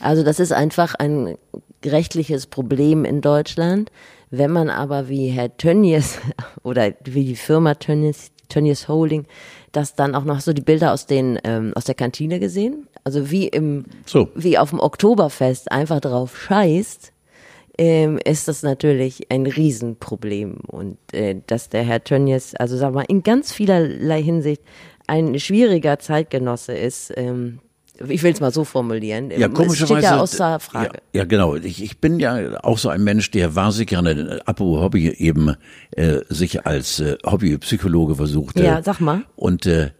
Also das ist einfach ein rechtliches Problem in Deutschland. Wenn man aber wie Herr Tönnies oder wie die Firma Tönnies, Tönnies Holding, das dann auch noch so die Bilder aus den ähm, aus der Kantine gesehen, also wie im So. wie auf dem Oktoberfest einfach drauf scheißt, ähm, ist das natürlich ein Riesenproblem und äh, dass der Herr Tönnies, also sag mal in ganz vielerlei Hinsicht ein schwieriger Zeitgenosse ist. Ähm, ich will es mal so formulieren. Ja, Es komischerweise. steht ja außer Frage. Ja, ja genau. Ich, ich bin ja auch so ein Mensch, der wahnsinnig gerne, apropos Hobby, eben äh, sich als äh, Hobbypsychologe versuchte. Ja, sag mal. Und äh,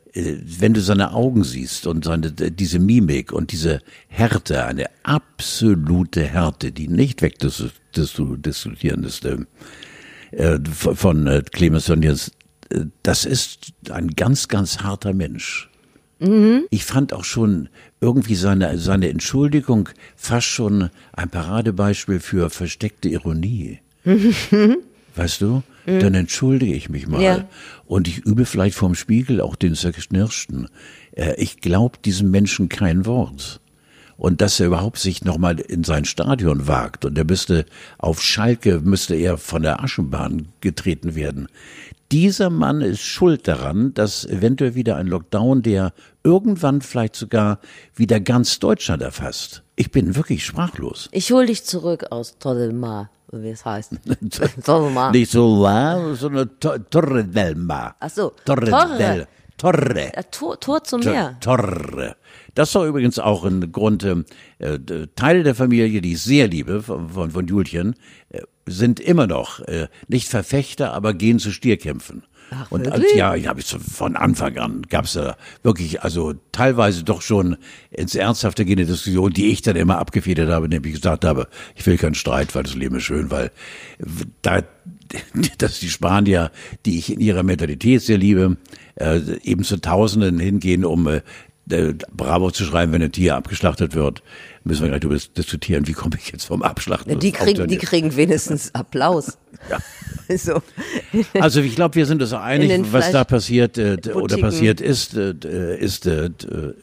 wenn du seine Augen siehst und seine, diese Mimik und diese Härte, eine absolute Härte, die nicht wegdiskutieren ist, äh, äh, von äh, Clemens Tönnies, äh, das ist ein ganz, ganz harter Mensch. Ich fand auch schon irgendwie seine, seine Entschuldigung fast schon ein Paradebeispiel für versteckte Ironie. Weißt du? Dann entschuldige ich mich mal. Ja. Und ich übe vielleicht vorm Spiegel auch den Zerknirschten. Äh, Ich glaube diesem Menschen kein Wort. Und dass er überhaupt sich nochmal in sein Stadion wagt und er müsste auf Schalke, müsste er von der Aschenbahn getreten werden. Dieser Mann ist schuld daran, dass eventuell wieder ein Lockdown, der irgendwann vielleicht sogar wieder ganz Deutschland erfasst. Ich bin wirklich sprachlos. Ich hol dich zurück aus Toddelmar, wie es heißt. Nicht so la, sondern To- Torre del Mar. Ach so, Torre, Torre. del Torre. Ja, Tor, Tor zum Meer. Torre. Das war übrigens auch ein Grund, äh, Teile der Familie, die ich sehr liebe, von, von, von Julchen, äh, sind immer noch äh, nicht Verfechter, aber gehen zu Stierkämpfen. Ach, und als, ja, ich habe so von Anfang an gab's da wirklich, also teilweise doch schon ins Ernsthafte gehende Diskussion, die ich dann immer abgefedert habe, nämlich gesagt habe, ich will keinen Streit, weil das Leben ist schön, weil da, dass die Spanier, die ich in ihrer Mentalität sehr liebe, äh, eben zu Tausenden hingehen, um äh, äh, Bravo zu schreiben, wenn ein Tier abgeschlachtet wird, müssen wir gleich darüber diskutieren, wie komme ich jetzt vom Abschlachten. Die kriegen, die kriegen wenigstens Applaus. Ja. So. Also ich glaube, wir sind uns einig, was da Fleisch- passiert äh, oder passiert ist, äh, äh, ist äh, äh,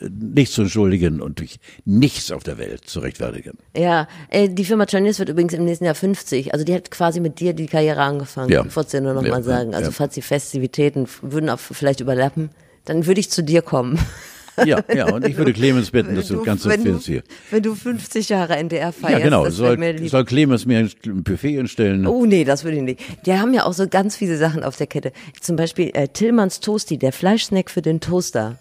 nicht zu entschuldigen und durch nichts auf der Welt zu rechtfertigen. Ja, äh, die Firma Tönnies wird übrigens im nächsten Jahr 50. Also die hat quasi mit dir die Karriere angefangen. Ja. Ich wollte es dir nur noch Ja, mal sagen. Also ja. falls die Festivitäten würden auch vielleicht überlappen, dann würde ich zu dir kommen. Ja, ja, und ich würde Clemens bitten, dass du das Ganze wenn, du, findest hier. wenn du 50 Jahre NDR feierst, Ja, genau. Soll, mir soll Clemens mir ein Buffet hinstellen? Oh nee, das würde ich nicht. Die haben ja auch so ganz viele Sachen auf der Kette. Zum Beispiel äh, Tillmanns Toasty, der Fleischsnack für den Toaster.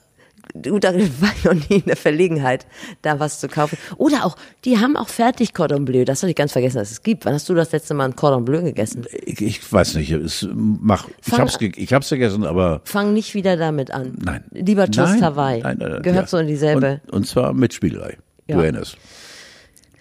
Du, da war ich noch nie in der Verlegenheit, da was zu kaufen. Oder auch, die haben auch fertig Cordon Bleu. Das hatte ich ganz vergessen, dass es gibt. Wann hast du das letzte Mal ein Cordon Bleu gegessen? Ich, ich weiß nicht. Es mach, ich Fang- hab's, ge ich hab's gegessen, aber Fang nicht wieder damit an. nein. Lieber Toast Nein, Hawaii. nein, nein, nein, Gehört ja. so in dieselbe. Und, und zwar mit Spielerei. Ja. Du erinnerst.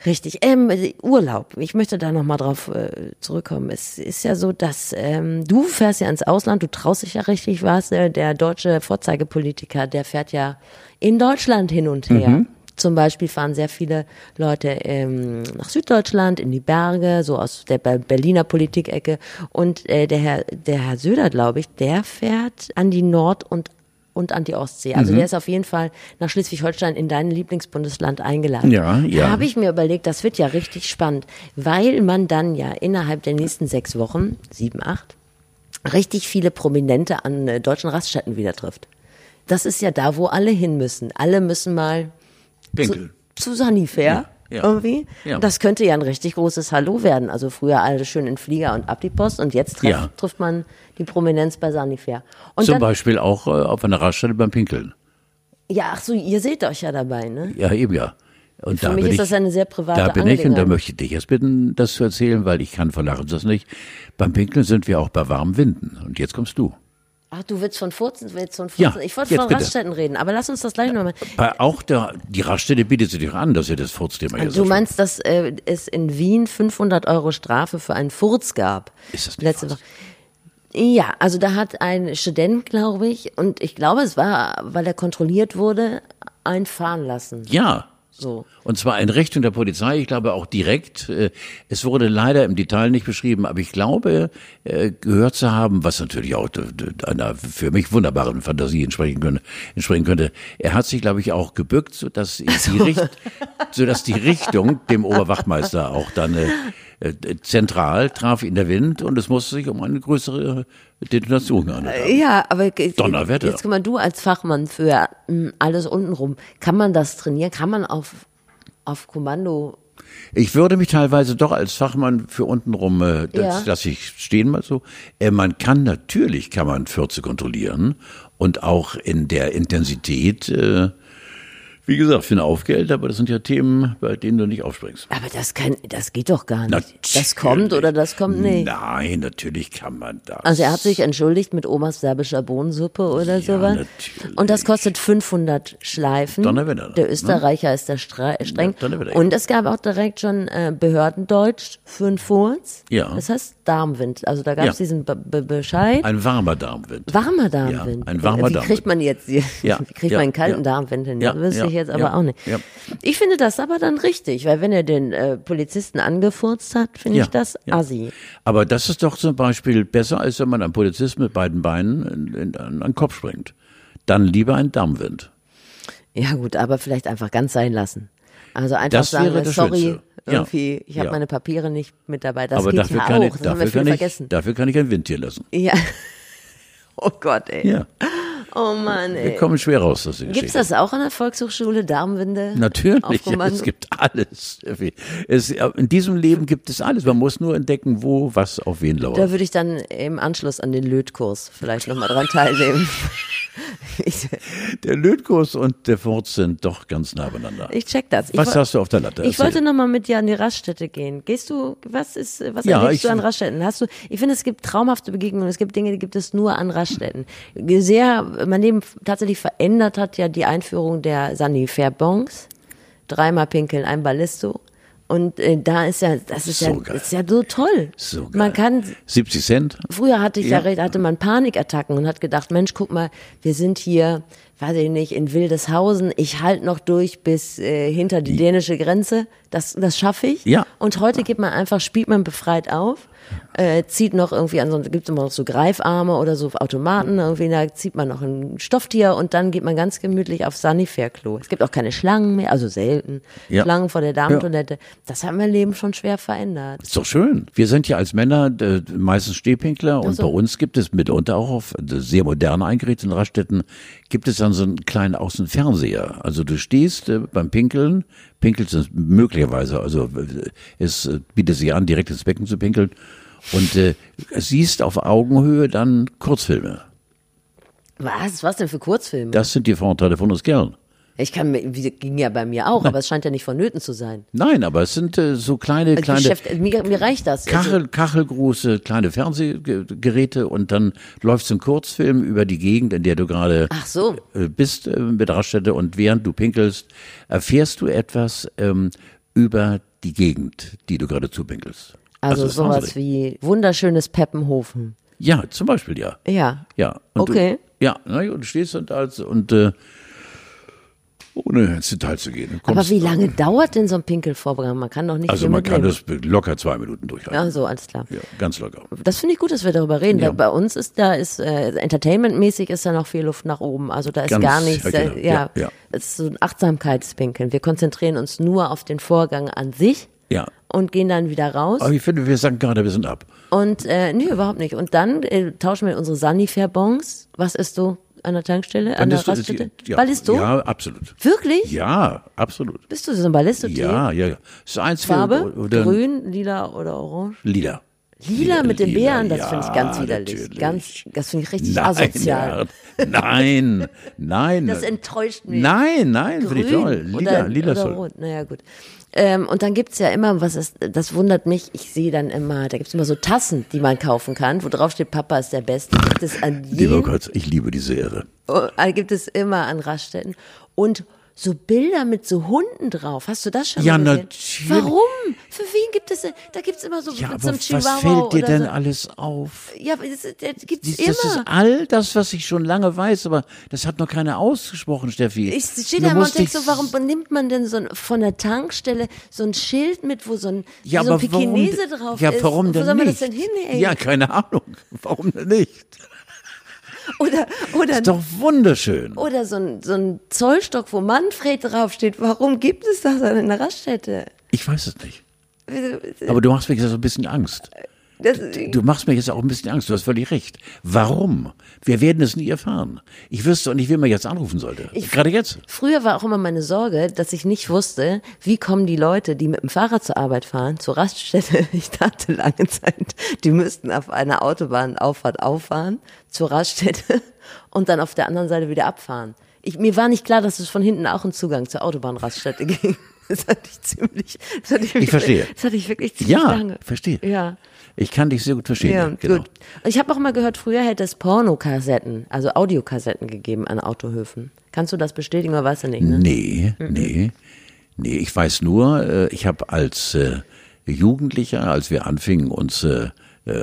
Richtig. Ähm, Urlaub. Ich möchte da nochmal drauf äh, zurückkommen. Es ist ja so, dass ähm, du fährst ja ins Ausland, du traust dich ja richtig was. Äh, der deutsche Vorzeigepolitiker, der fährt ja in Deutschland hin und her. Zum Beispiel fahren sehr viele Leute ähm, nach Süddeutschland, in die Berge, so aus der Ber- Berliner Politikecke. Und äh, der, Herr, der Herr Söder, glaube ich, der fährt an die Nord- und und an die Ostsee. Also der ist auf jeden Fall nach Schleswig-Holstein in dein Lieblingsbundesland eingeladen. Ja, ja. Da habe ich mir überlegt, das wird ja richtig spannend, weil man dann ja innerhalb der nächsten sechs Wochen, sieben, acht, richtig viele Prominente an äh, deutschen Raststätten wieder trifft. Das ist ja da, wo alle hin müssen. Alle müssen mal Pinkel. zu, zu Sanifair Ja, ja. irgendwie. Ja. Das könnte ja ein richtig großes Hallo werden. Also früher alle schön in Flieger und ab die Post und jetzt treff, Ja. trifft man die Prominenz bei Sanifair. Und Zum dann, Beispiel auch äh, auf einer Raststätte beim Pinkeln. ja, ach so, ihr seht euch ja dabei, ne? Ja, eben ja. Und Für da mich ist ich, das eine sehr private Da bin ich und da möchte ich dich jetzt bitten, das zu erzählen, weil ich kann von Lachen das nicht. Beim Pinkeln sind wir auch bei warmen Winden. Und jetzt kommst du. Ach, du willst von Furzen, willst von Ja, Furzen. ich wollte von bitte. Raststätten reden, aber lass uns das gleich nochmal. Auch der, die Raststätte bietet sich doch an, dass ihr das Furzthema jetzt Du meinst, dass äh, es in Wien 500 Euro Strafe für einen Furz gab? Ist das nicht Letzte? Woche. Ja, also da hat ein Student, glaube ich, und ich glaube, es war, weil er kontrolliert wurde, einen fahren lassen. Ja, So. Und zwar in Richtung der Polizei, ich glaube auch direkt. Äh, Es wurde leider im Detail nicht beschrieben, aber ich glaube, äh, gehört zu haben, was natürlich auch einer für mich wunderbaren Fantasie entsprechen könnte. Entsprechen könnte. Er hat sich, glaube ich, auch gebückt, sodass die, Richt, sodass die Richtung dem Oberwachtmeister auch dann äh, zentral traf ihn der Wind und es musste sich um eine größere Detonation gehandelt haben. Ja, aber Donnerwetter. jetzt guck mal, du als Fachmann für mm, alles untenrum, kann man das trainieren? Kann man auf, auf Kommando Ich würde mich teilweise doch als Fachmann für untenrum, äh, das Ja. lasse ich stehen mal so. Äh, man kann natürlich, kann man Fürze kontrollieren und auch in der Intensität, äh, wie gesagt, für ein Aufgeld, aber das sind ja Themen, bei denen du nicht aufspringst. Aber das kann, das geht doch gar nicht. Das Natürlich. kommt oder das kommt nicht. Nein, natürlich kann man das. Also er hat sich entschuldigt mit Omas serbischer Bohnensuppe oder sowas. natürlich. Und das kostet 500 Schleifen. Donnerwetter, Der ne? Österreicher ist da stre streng. Ja, Donnerwetter. Und es gab auch direkt schon äh, Behördendeutsch für einen Furz. Ja. Das heißt Darmwind. Also da gab es Ja. diesen Be Be Bescheid. Ein warmer Darmwind. Warmer Darmwind. Ja, ein warmer Wie Darmwind. kriegt man jetzt hier, Ja, wie kriegt ja, man einen kalten ja. Darmwind hin? Ja, das ja, ich jetzt aber ja, auch nicht. ja. Ich finde das aber dann richtig, weil wenn er den äh, Polizisten angefurzt hat, finde Ja, ich das ja. assi. Aber das ist doch zum Beispiel besser, als wenn man einem Polizist mit beiden Beinen in, in, an den Kopf springt. Dann lieber ein Darmwind. Ja gut, aber vielleicht einfach ganz sein lassen. Also einfach Das sagen, wäre das sorry, Schönste. Ja. irgendwie, ich habe Ja. meine Papiere nicht mit dabei. Das aber geht dafür ja kann auch, ich, das haben dafür wir viel kann ich, vergessen. dafür kann ich ein Windtier lassen. Ja. Oh Gott, ey. Ja. Oh Mann, Wir ey. kommen schwer raus aus der Gibt's Geschichte. das auch an der Volkshochschule, Darmwinde? Natürlich, ja, es gibt alles. Es, in diesem Leben gibt es alles. Man muss nur entdecken, wo was auf wen lauert. Da würde ich dann im Anschluss an den Lötkurs vielleicht nochmal dran teilnehmen. Der Lötkurs und der Furz sind doch ganz nah beieinander. ich check das. Ich, was hast du auf der Latte? ich Erzähl. wollte nochmal mit dir an die Raststätte gehen. Gehst du, was ist, was Ja, erlebst du an Raststätten? Hast du, ich finde, es gibt traumhafte Begegnungen, es gibt Dinge, die gibt es nur an Raststätten. Sehr, mein Leben tatsächlich verändert hat ja die Einführung der Sanifair-Bons. Dreimal pinkeln, ein Ballisto. Und äh, da ist ja, das ist, So ja, geil. ist ja so toll. So geil. Man kann 70 Cent? Früher hatte ich ja, Ja. recht, hatte man Panikattacken und hat gedacht, Mensch, guck mal, wir sind hier, weiß ich nicht, in Wildeshausen. Ich halte noch durch bis äh, hinter die dänische Grenze. Das, das schaffe ich. Ja. Und heute geht man einfach, spielt man befreit auf, äh, zieht noch irgendwie an so, gibt immer noch so Greifarme oder so Automaten, irgendwie, da zieht man noch ein Stofftier und dann geht man ganz gemütlich aufs Sanifair-Klo. Es gibt auch keine Schlangen mehr, also selten. Ja. Schlangen vor der Damentoilette. Das hat mein Leben schon schwer verändert. Ist doch schön. Wir sind ja als Männer äh, meistens Stehpinkler und so. bei uns gibt es mitunter auch auf äh, sehr modern eingerichteten Raststätten gibt es dann so einen kleinen Außenfernseher. Also du stehst äh, beim Pinkeln, pinkelst es möglicherweise, also es bietet sich an, direkt ins Becken zu pinkeln und äh, siehst auf Augenhöhe dann Kurzfilme. Was? Was denn für Kurzfilme? Das sind die Vorteile von uns Kerlen. Ich kann, mir- ging ja bei mir auch, aber es scheint ja nicht vonnöten zu sein. Nein, aber es sind äh, so kleine, Also kleine Geschäft, mir, mir reicht das. Also, Kachel, kachelgroße kleine Fernsehgeräte und dann läuft so ein Kurzfilm über die Gegend, in der du gerade so. äh, bist äh, mit Raststätte und während du pinkelst, erfährst du etwas ähm, über die Gegend, die du gerade zupinkelst. also ist sowas wie wunderschönes Peppenhofen. Ja, zum Beispiel, ja. Ja. Ja. Und Okay. Du, ja, na, und du stehst und, als, und äh, ohne ins Detail zu gehen. Aber wie lange dauert denn so ein Pinkelvorprogramm? Man kann doch nicht Also man kann das locker zwei Minuten durchhalten. Ja, so, alles klar. Ja, ganz locker. Das finde ich gut, dass wir darüber reden. Ja. Bei uns ist da ist äh, entertainmentmäßig ist da noch viel Luft nach oben. Also da ist Ganz- gar nichts. ja, genau. Äh, ja, Ja, es ist so ein Achtsamkeitspinkeln. Wir konzentrieren uns nur auf den Vorgang an sich Ja. und gehen dann wieder raus. Aber ich finde, wir sagen gerade, wir sind ab. Und äh, nee, überhaupt nicht. Und dann äh, tauschen wir unsere Sanifair-Bons. Was ist du an der Tankstelle, an der Raststätte? ja, Ballisto? Ja, absolut. Wirklich? Ja, absolut. Bist du so ein Ballisto-Tee? Ja, ja, ja. Ist eins Farbe? oder Grün, lila oder orange? Lila. Lila mit den lila, Bären, das ja, finde ich ganz widerlich. natürlich. Ganz, das finde ich richtig Nein, asozial. ja. nein, nein. Das enttäuscht mich. Nein, nein, finde ich toll. Lila, oder, lila oder soll. rot. Naja, gut. Ähm, und dann gibt's ja immer, was ist, das wundert mich, ich sehe dann immer, da gibt's immer so Tassen, die man kaufen kann, wo drauf steht, Papa ist der Beste. Gibt es an Lieber jedem, Gott, ich liebe diese Ehre. äh, gibt es immer an Raststätten. Und so Bilder mit so Hunden drauf. Hast du das schon Ja, mal gesehen? natürlich. Warum? Für wen gibt es, da gibt es immer so Ja, mit so einem was Chihuahua fällt dir denn so. alles auf? Ja, das, das gibt's Siehst, immer. Das ist all das, was ich schon lange weiß, aber das hat noch keiner ausgesprochen, Steffi. Ich stehe da immer und denke so, warum nimmt man denn so ein, von der Tankstelle so ein Schild mit, wo so ein, ja, so ein aber warum, Pekinese drauf ja, ist? warum Wo denn soll man nicht? das denn hinhängen? Ja, keine Ahnung. Warum denn nicht? Oder, oder, Ist doch wunderschön. oder so ein, so ein Zollstock, wo Manfred draufsteht. Warum gibt es das an einer Raststätte? Ich weiß es nicht. Aber du machst mir jetzt so ein bisschen Angst. Das, Du machst mir jetzt auch ein bisschen Angst, du hast völlig recht. Warum? Wir werden es nie erfahren. Ich wüsste und ich will mal jetzt anrufen sollte. Gerade jetzt. Früher war auch immer meine Sorge, dass ich nicht wusste, wie kommen die Leute, die mit dem Fahrrad zur Arbeit fahren, zur Raststätte. Ich dachte lange Zeit, die müssten auf einer Autobahnauffahrt auffahren, zur Raststätte und dann auf der anderen Seite wieder abfahren. Ich, mir war nicht klar, dass es von hinten auch einen Zugang zur Autobahnraststätte ging. Das hatte ich ziemlich, das hatte ich, wirklich, verstehe. Das hatte ich wirklich ziemlich Ja, lange. verstehe. Ja. Ich kann dich sehr gut verstehen. Ja, genau. gut. Ich habe auch mal gehört, früher hätte es Pornokassetten, also Audiokassetten gegeben an Autohöfen. Kannst du das bestätigen oder weißt du nicht? Ne? Nee, nee. Nee, ich weiß nur, äh, ich habe als äh, Jugendlicher, als wir anfingen, uns äh,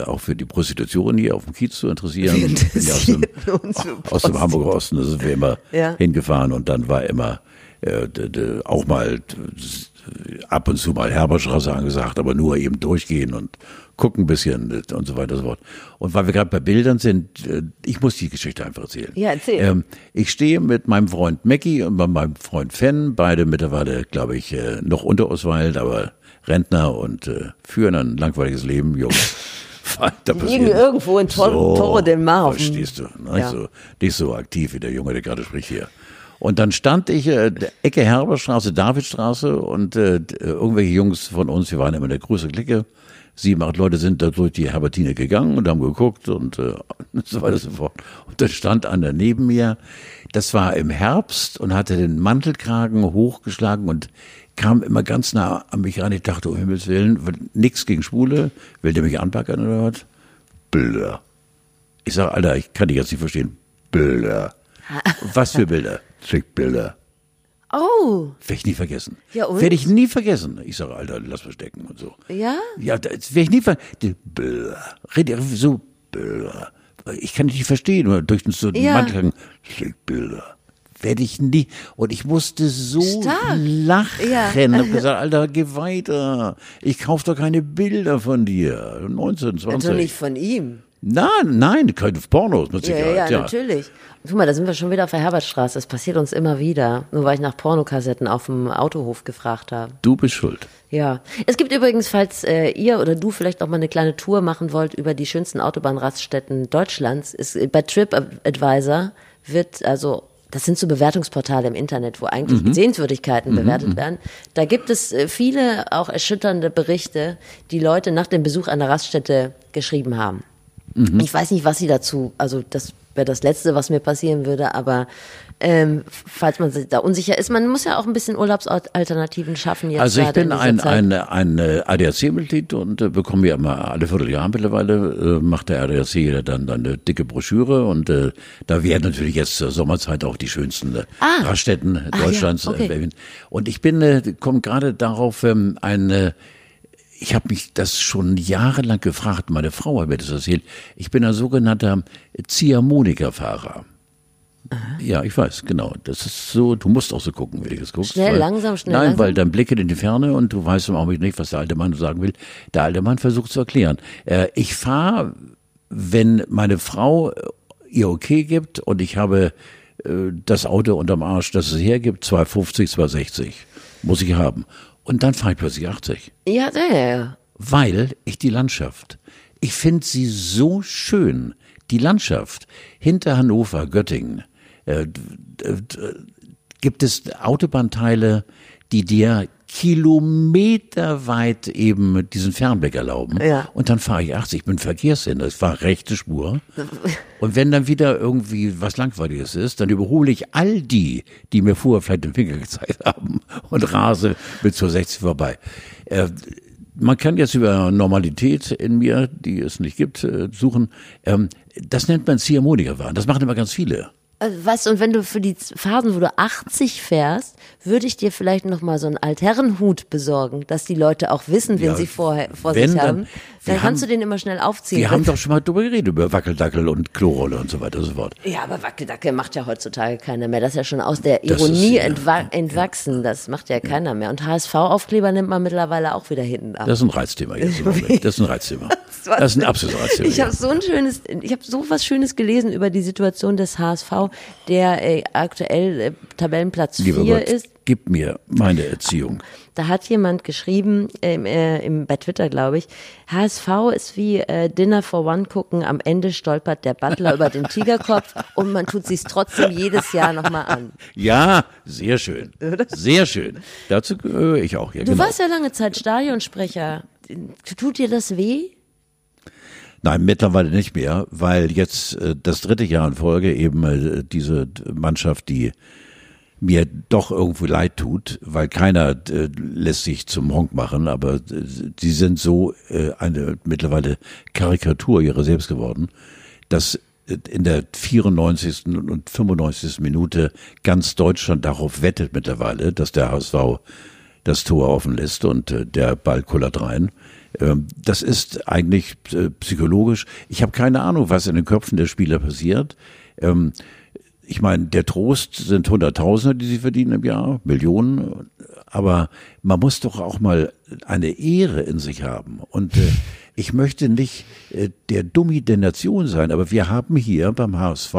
auch für die Prostitution hier auf dem Kiez zu interessieren, ja aus dem, aus dem Hamburger Osten, da sind wir immer Ja. hingefahren und dann war immer äh, auch mal ab und zu mal Herberstraße angesagt, aber nur eben durchgehen und gucken ein bisschen und so weiter und so fort. Und weil wir gerade bei Bildern sind, äh, ich muss die Geschichte einfach erzählen. Ja, erzähl. Ähm, ich stehe mit meinem Freund Mackie und meinem Freund Fenn, beide mittlerweile, glaube ich, äh, noch unter Oswald, aber Rentner und äh, führen ein langweiliges Leben, Jungs. Da passiert- irgendwo in Tor- Torre del Mar Verstehst du? Ne? Ja. So, nicht so aktiv wie der Junge, der gerade spricht hier. Und dann stand ich äh, der Ecke Herberstraße, Davidstraße und äh, äh, irgendwelche Jungs von uns, wir waren immer eine große Clique, sieben, acht Leute sind da durch die Herbertine gegangen und haben geguckt und äh, so weiter und so fort. Und da stand einer neben mir, das war im Herbst und hatte den Mantelkragen hochgeschlagen und kam immer ganz nah an mich ran. Ich dachte, um Himmels Willen, nix gegen Schwule, will der mich anpacken oder was? Bilder. Ich sage, Alter, ich kann dich jetzt nicht verstehen. Bilder. Was für Bilder? Schick Bilder. Oh, Werde ich nie vergessen. Ja, und? Werde ich nie vergessen. Ich sage, Alter, lass mal stecken und so. ja? Ja, das werde ich nie vergessen. Bilder. Rede so Bilder. Ich kann dich nicht verstehen. Oder durch den so Ja. Mantel. Bilder. Werde ich nie. Und ich musste so Stark. lachen. Ja. Hab gesagt, Alter, geh weiter. Ich kauf doch keine Bilder von dir. 19, 20. Also nicht von ihm. Nein, nein, keine Pornos mit Ja, Sicherheit. ja, natürlich. Guck mal, da sind wir schon wieder auf der Herbertstraße. Das passiert uns immer wieder. Nur weil ich nach Pornokassetten auf dem Autohof gefragt habe. Du bist schuld. Ja. Es gibt übrigens, falls äh, ihr oder du vielleicht auch mal eine kleine Tour machen wollt über die schönsten Autobahnraststätten Deutschlands, ist äh, bei TripAdvisor wird also das sind so Bewertungsportale im Internet, wo eigentlich Sehenswürdigkeiten bewertet werden. Da gibt es äh, viele auch erschütternde Berichte, die Leute nach dem Besuch einer Raststätte geschrieben haben. Ich weiß nicht, was sie dazu, also das wäre das Letzte, was mir passieren würde, aber ähm, falls man da unsicher ist, man muss ja auch ein bisschen Urlaubsalternativen schaffen jetzt Also ich bin ein, ein, ein äh, ADAC-Mitglied und äh, bekomme ja immer alle Vierteljahr mittlerweile, äh, macht der ADAC ja dann, dann eine dicke Broschüre und äh, da werden natürlich jetzt zur Sommerzeit auch die schönsten äh, Ah. Raststätten Ah, ja, Deutschlands okay. äh, erwähnt. Und ich bin, äh, komme gerade darauf, ähm, ein äh, ich habe mich das schon jahrelang gefragt, meine Frau hat mir das erzählt. Ich bin ein sogenannter Ziehharmonika-Fahrer. Ja, ich weiß, genau. Das ist so, du musst auch so gucken, wie du das guckst. Schnell, weil, langsam, schnell, Nein, langsam. weil dann blicke in die Ferne und du weißt im Augenblick nicht, was der alte Mann sagen will. Der alte Mann versucht zu erklären. Äh, ich fahre, wenn meine Frau äh, ihr okay gibt und ich habe äh, das Auto unterm Arsch, das es hergibt, 250, 260, muss ich haben. Und dann fahre ich plötzlich 80 Ja, ja, ja, weil ich die Landschaft, ich finde sie so schön, die Landschaft. Hinter Hannover, Göttingen, äh, d- gibt es Autobahnteile, die dir kilometerweit eben diesen Fernblick erlauben. Ja. Und dann fahre ich 80, ich bin Verkehrssender, ich fahre rechte Spur. Und wenn dann wieder irgendwie was Langweiliges ist, dann überhole ich all die, die mir vorher vielleicht den Finger gezeigt haben und rase mit zur 60 vorbei. Äh, man kann jetzt über Normalität in mir, die es nicht gibt, äh, suchen. Ähm, das nennt man Ziehharmonika-Wahn. Das machen immer ganz viele. Weißt du, und wenn du für die Phasen, wo du 80 fährst, würde ich dir vielleicht noch mal so einen Altherrenhut besorgen, dass die Leute auch wissen, wen Ja, sie vorher vor wenn, sich dann- haben. Dann kannst haben- du den immer schnell aufziehen. Wir haben doch schon mal drüber geredet, über Wackeldackel und Klorolle und so weiter und so fort. ja, aber Wackeldackel macht ja heutzutage keiner mehr. Das ist ja schon aus der Das Ironie ist, ja, entwa entwachsen. Das macht ja keiner mehr. Und HSV-Aufkleber nimmt man mittlerweile auch wieder hinten ab. Das ist ein Reizthema jetzt im Moment. Das ist ein Reizthema. Das ist ein absolutes Reizthema. Ich habe so ein schönes, ich habe so was Schönes gelesen über die Situation des HSV, der äh, aktuell äh, Tabellenplatz Lieber 4 Gott, ist. gib mir meine Erziehung. Da hat jemand geschrieben, äh, im, bei Twitter glaube ich, HSV ist wie äh, Dinner for One gucken, am Ende stolpert der Butler über den Tigerkopf und man tut sich's trotzdem jedes Jahr nochmal an. Ja, sehr schön. Sehr schön. Dazu gehöre ich auch. Ja, Du genau. warst ja lange Zeit Stadionsprecher. Tut dir das weh? Nein, mittlerweile nicht mehr, weil jetzt äh, das dritte Jahr in Folge eben äh, diese Mannschaft, die mir doch irgendwo leid tut, weil keiner äh, lässt sich zum Honk machen, aber äh, sind so äh, eine mittlerweile Karikatur ihrer selbst geworden, dass äh, in der 94. und 95. Minute ganz Deutschland darauf wettet mittlerweile, dass der HSV das Tor offen lässt und äh, der Ball kullert rein. Ähm, das ist eigentlich äh, psychologisch. Ich habe keine Ahnung, was in den Köpfen der Spieler passiert. Ähm, ich meine, der Trost sind Hunderttausende, die sie verdienen im Jahr, Millionen. Aber man muss doch auch mal eine Ehre in sich haben. Und äh, ich möchte nicht äh, der Dummi der Nation sein, aber wir haben hier beim HSV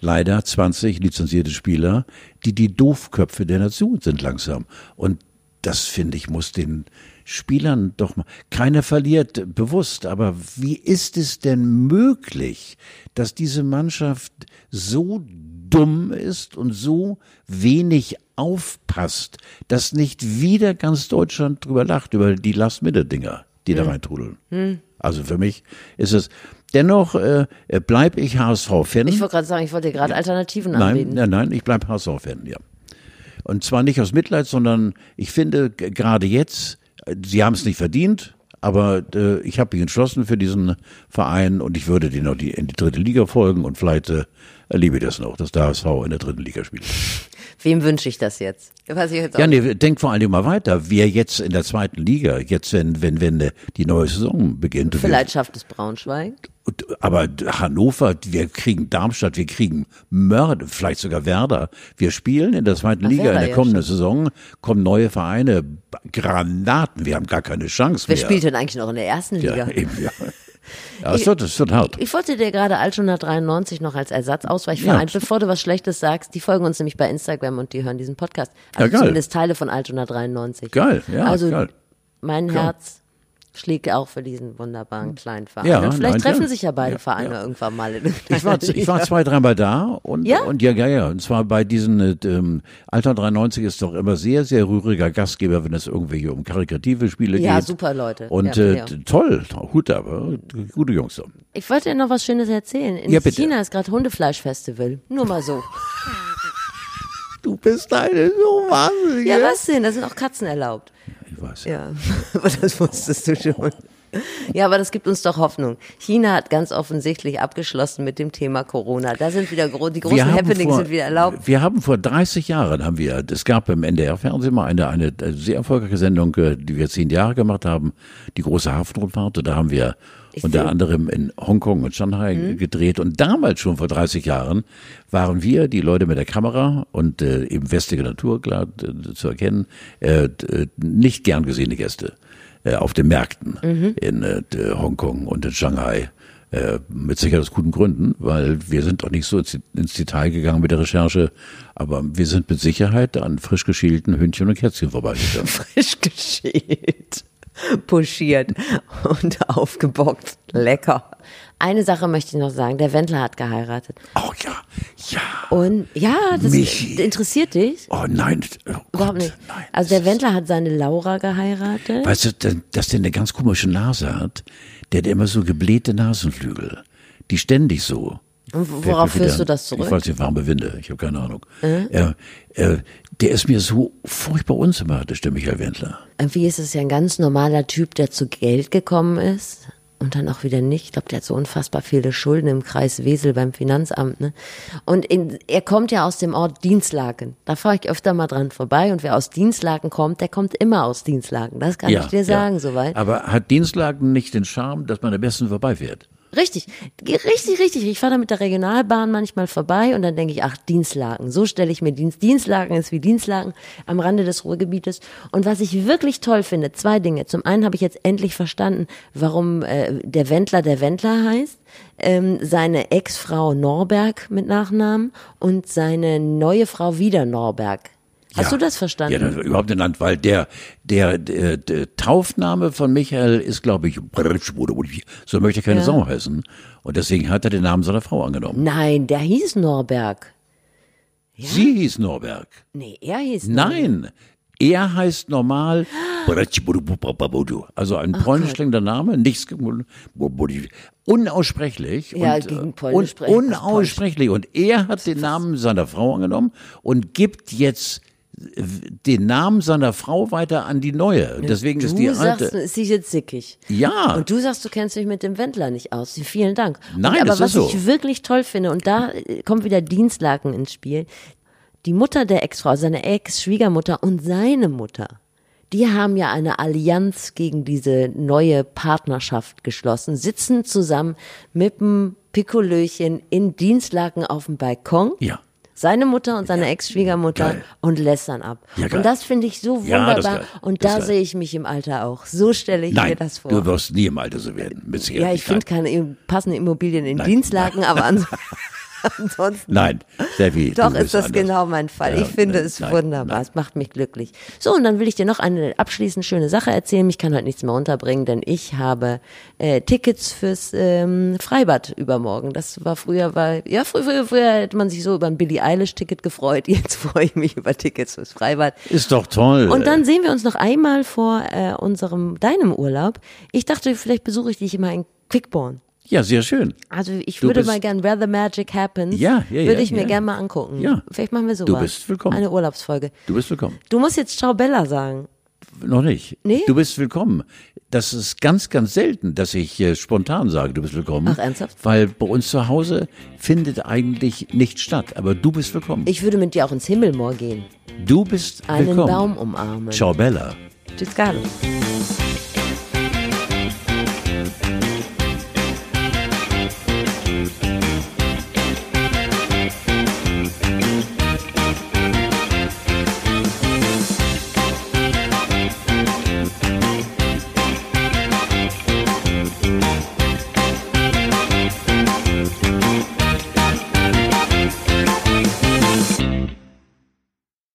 leider 20 lizenzierte Spieler, die die Doofköpfe der Nation sind langsam. Und das finde ich muss den Spielern doch mal. Keiner verliert bewusst, aber wie ist es denn möglich, dass diese Mannschaft so dumm ist und so wenig aufpasst, dass nicht wieder ganz Deutschland drüber lacht, über die Last-Minute-Dinger, die da reintrudeln? Also für mich ist es, dennoch äh, bleib ich HSV-Fan. Ich wollte gerade sagen, ich wollte dir gerade Alternativen Nein, anbieten. nein, nein, ich bleib HSV-Fan, ja. Und zwar nicht aus Mitleid, sondern ich finde gerade jetzt, sie haben es nicht verdient, aber äh, ich habe mich entschlossen für diesen Verein und ich würde den noch die, in die dritte Liga folgen und vielleicht äh, erlebe ich das noch, dass der HSV in der dritten Liga spielt. Wem wünsche ich das jetzt? Ich jetzt Ja, nee, denk vor allem mal weiter. Wir jetzt in der zweiten Liga, jetzt wenn, wenn, wenn die neue Saison beginnt. Vielleicht schafft es Braunschweig. Aber Hannover, wir kriegen Darmstadt, wir kriegen Mörder, vielleicht sogar Werder. Wir spielen in der zweiten Ach, Liga in der ja, kommenden Saison, kommen neue Vereine, Granaten, wir haben gar keine Chance Wer mehr. spielt denn eigentlich noch in der ersten Liga? ja, eben, ja. Ja es, wird, es wird hart. Ich wollte dir gerade Altona 93 noch als Ersatzausweichverein, Ja. bevor du was Schlechtes sagst, die folgen uns nämlich bei Instagram und die hören diesen Podcast. Ja, Also geil. zumindest Teile von Altona 93. Geil, ja, Also geil. mein Herz schlägt auch für diesen wunderbaren kleinen Verein. Ja, und vielleicht nein, treffen ja. sich ja beide Ja, Vereine ja. irgendwann mal. In Ich war, ich war zwei, dreimal da und Ja? und ja, ja, ja. Und zwar bei diesen äh, ähm, Alter 93 ist doch immer sehr, sehr rühriger Gastgeber, wenn es irgendwelche um karikative Spiele Ja, geht. super Leute. Und Ja, äh, ja. toll, Hut ab, äh, gute Jungs. So. Ich wollte dir noch was Schönes erzählen. In Ja. China ist gerade Hundefleischfestival. Nur mal so. Du bist eine so wahnsinnige. Ja, was denn? Da sind auch Katzen erlaubt. Ich weiß. Ja, aber das wusstest du schon. Ja, aber das gibt uns doch Hoffnung. China hat ganz offensichtlich abgeschlossen mit dem Thema Corona. Da sind wieder gro die großen Happenings vor- sind wieder erlaubt. Wir haben vor 30 Jahren haben wir, es gab im NDR-Fernsehen mal eine, eine sehr erfolgreiche Sendung, äh, die wir zehn Jahre gemacht haben, die große Hafenrundfahrt. Und da haben wir Ich unter anderem in Hongkong und Shanghai Mhm. gedreht. Und damals schon vor 30 Jahren waren wir, die Leute mit der Kamera und äh, eben westige Natur, klar äh, zu erkennen, äh, äh, nicht gern gesehene Gäste äh, auf den Märkten Mhm. in äh, Hongkong und in Shanghai. Äh, mit sicher aus guten Gründen, weil wir sind doch nicht so ins, ins Detail gegangen mit der Recherche, aber wir sind mit Sicherheit an frisch geschälten Hündchen und Kätzchen vorbeigegangen. Frisch geschält, puschiert und aufgebockt. Lecker. Eine Sache möchte ich noch sagen. Der Wendler hat geheiratet. oh ja, ja. Und ja, das Michi. interessiert dich? Oh nein, oh Überhaupt nicht. nein. Also der Wendler hat seine Laura geheiratet. Weißt du, dass- der eine ganz komische Nase hat? Der hat immer so geblähte Nasenflügel. Die ständig so. Und worauf führst du das zurück? Ich weiß nicht, warme Winde. Ich habe keine Ahnung. Äh, äh, der ist mir so furchtbar unsympathisch, der Michael Wendler. Irgendwie ist es ja ein ganz normaler Typ, der zu Geld gekommen ist. und dann auch wieder nicht. Ich glaube, der hat so unfassbar viele Schulden im Kreis Wesel beim Finanzamt. Ne? Und in, er kommt ja aus dem Ort Dienstlaken. Da fahre ich öfter mal dran vorbei. Und wer aus Dienstlaken kommt, der kommt immer aus Dienstlaken. Das kann ich dir sagen, soweit. Aber hat Dienstlagen nicht den Charme, dass man am besten vorbeifährt? Richtig, richtig, richtig. Ich fahre da mit der Regionalbahn manchmal vorbei und dann denke ich, ach, Dienstlaken. So stelle ich mir Dienst. Dienstlaken ist wie Dienstlaken am Rande des Ruhrgebietes. Und was ich wirklich toll finde, zwei Dinge. Zum einen habe ich jetzt endlich verstanden, warum äh, der Wendler der Wendler heißt. Ähm, seine Ex-Frau Norberg mit Nachnamen und seine neue Frau wieder Norberg. Hast Ja. du das verstanden? Ja, das überhaupt nicht, weil der, der, der, der Taufname von Michael ist, glaube ich, so möchte keine Ja. Sau heißen. Und deswegen hat er den Namen seiner Frau angenommen. Nein, der hieß Norberg. Sie hieß Norberg. Nee, er hieß Norberg. Nein, er heißt normal, also ein polnisch klingender Name, nichts, unaussprechlich. Ja, und, gegen äh, Polnisch und unaussprechlich. Und er hat den Namen seiner Frau angenommen und gibt jetzt den Namen seiner Frau weiter an die neue. Deswegen du ist die sagst, alte. ist sie jetzt sickig. Ja. Und du sagst, du kennst dich mit dem Wendler nicht aus. Vielen Dank. Nein, und, aber das was ist so. ich wirklich toll finde, und da äh, kommt wieder Dienstlaken ins Spiel, die Mutter der Ex-Frau, seine Ex-Schwiegermutter und seine Mutter, die haben ja eine Allianz gegen diese neue Partnerschaft geschlossen, sitzen zusammen mit dem Pikolöchen in Dienstlaken auf dem Balkon. Ja. Seine Mutter und seine Ex-Schwiegermutter Geil. und lästern ab. Ja, und das finde ich so Ja, wunderbar. geil. und da sehe ich mich im Alter auch. So stelle ich mir Nein, das vor. du wirst nie im Alter so werden. Mit Sicherheit ja, ich finde keine im- passende Immobilien in Nein. Dienstlagen, aber ans ansonsten. Nein, Steffi, Doch, ist das anders. genau mein Fall. Ja, ich finde nein, es nein, wunderbar. nein. Es macht mich glücklich. So, und dann will ich dir noch eine abschließend schöne Sache erzählen. Ich kann heute nichts mehr unterbringen, denn ich habe äh, Tickets fürs ähm, Freibad übermorgen. Das war früher, war, ja, früher, früher, früher hätte man sich so über ein Billie Eilish-Ticket gefreut. Jetzt freue ich mich über Tickets fürs Freibad. Ist doch toll. Und dann sehen wir uns noch einmal vor äh, unserem, deinem Urlaub. Ich dachte, vielleicht besuche ich dich immer in Quickborn. Ja, sehr schön. Also ich Du würde mal gern Where the Magic Happens. Ja, ja, ja, Würde ich mir ja. gern mal angucken. Ja. Vielleicht machen wir sowas. Du bist willkommen. Eine Urlaubsfolge. Du bist willkommen. Du musst jetzt Ciao Bella sagen. Noch nicht. Nee? Du bist willkommen. Das ist ganz, ganz selten, dass ich äh, spontan sage, du bist willkommen. Ach, ernsthaft? Weil bei uns zu Hause findet eigentlich nichts statt. Aber du bist willkommen. Ich würde mit dir auch ins Himmelmoor gehen. du bist Einen willkommen. Baum umarmen. Ciao Bella. Tschüss, Carlos.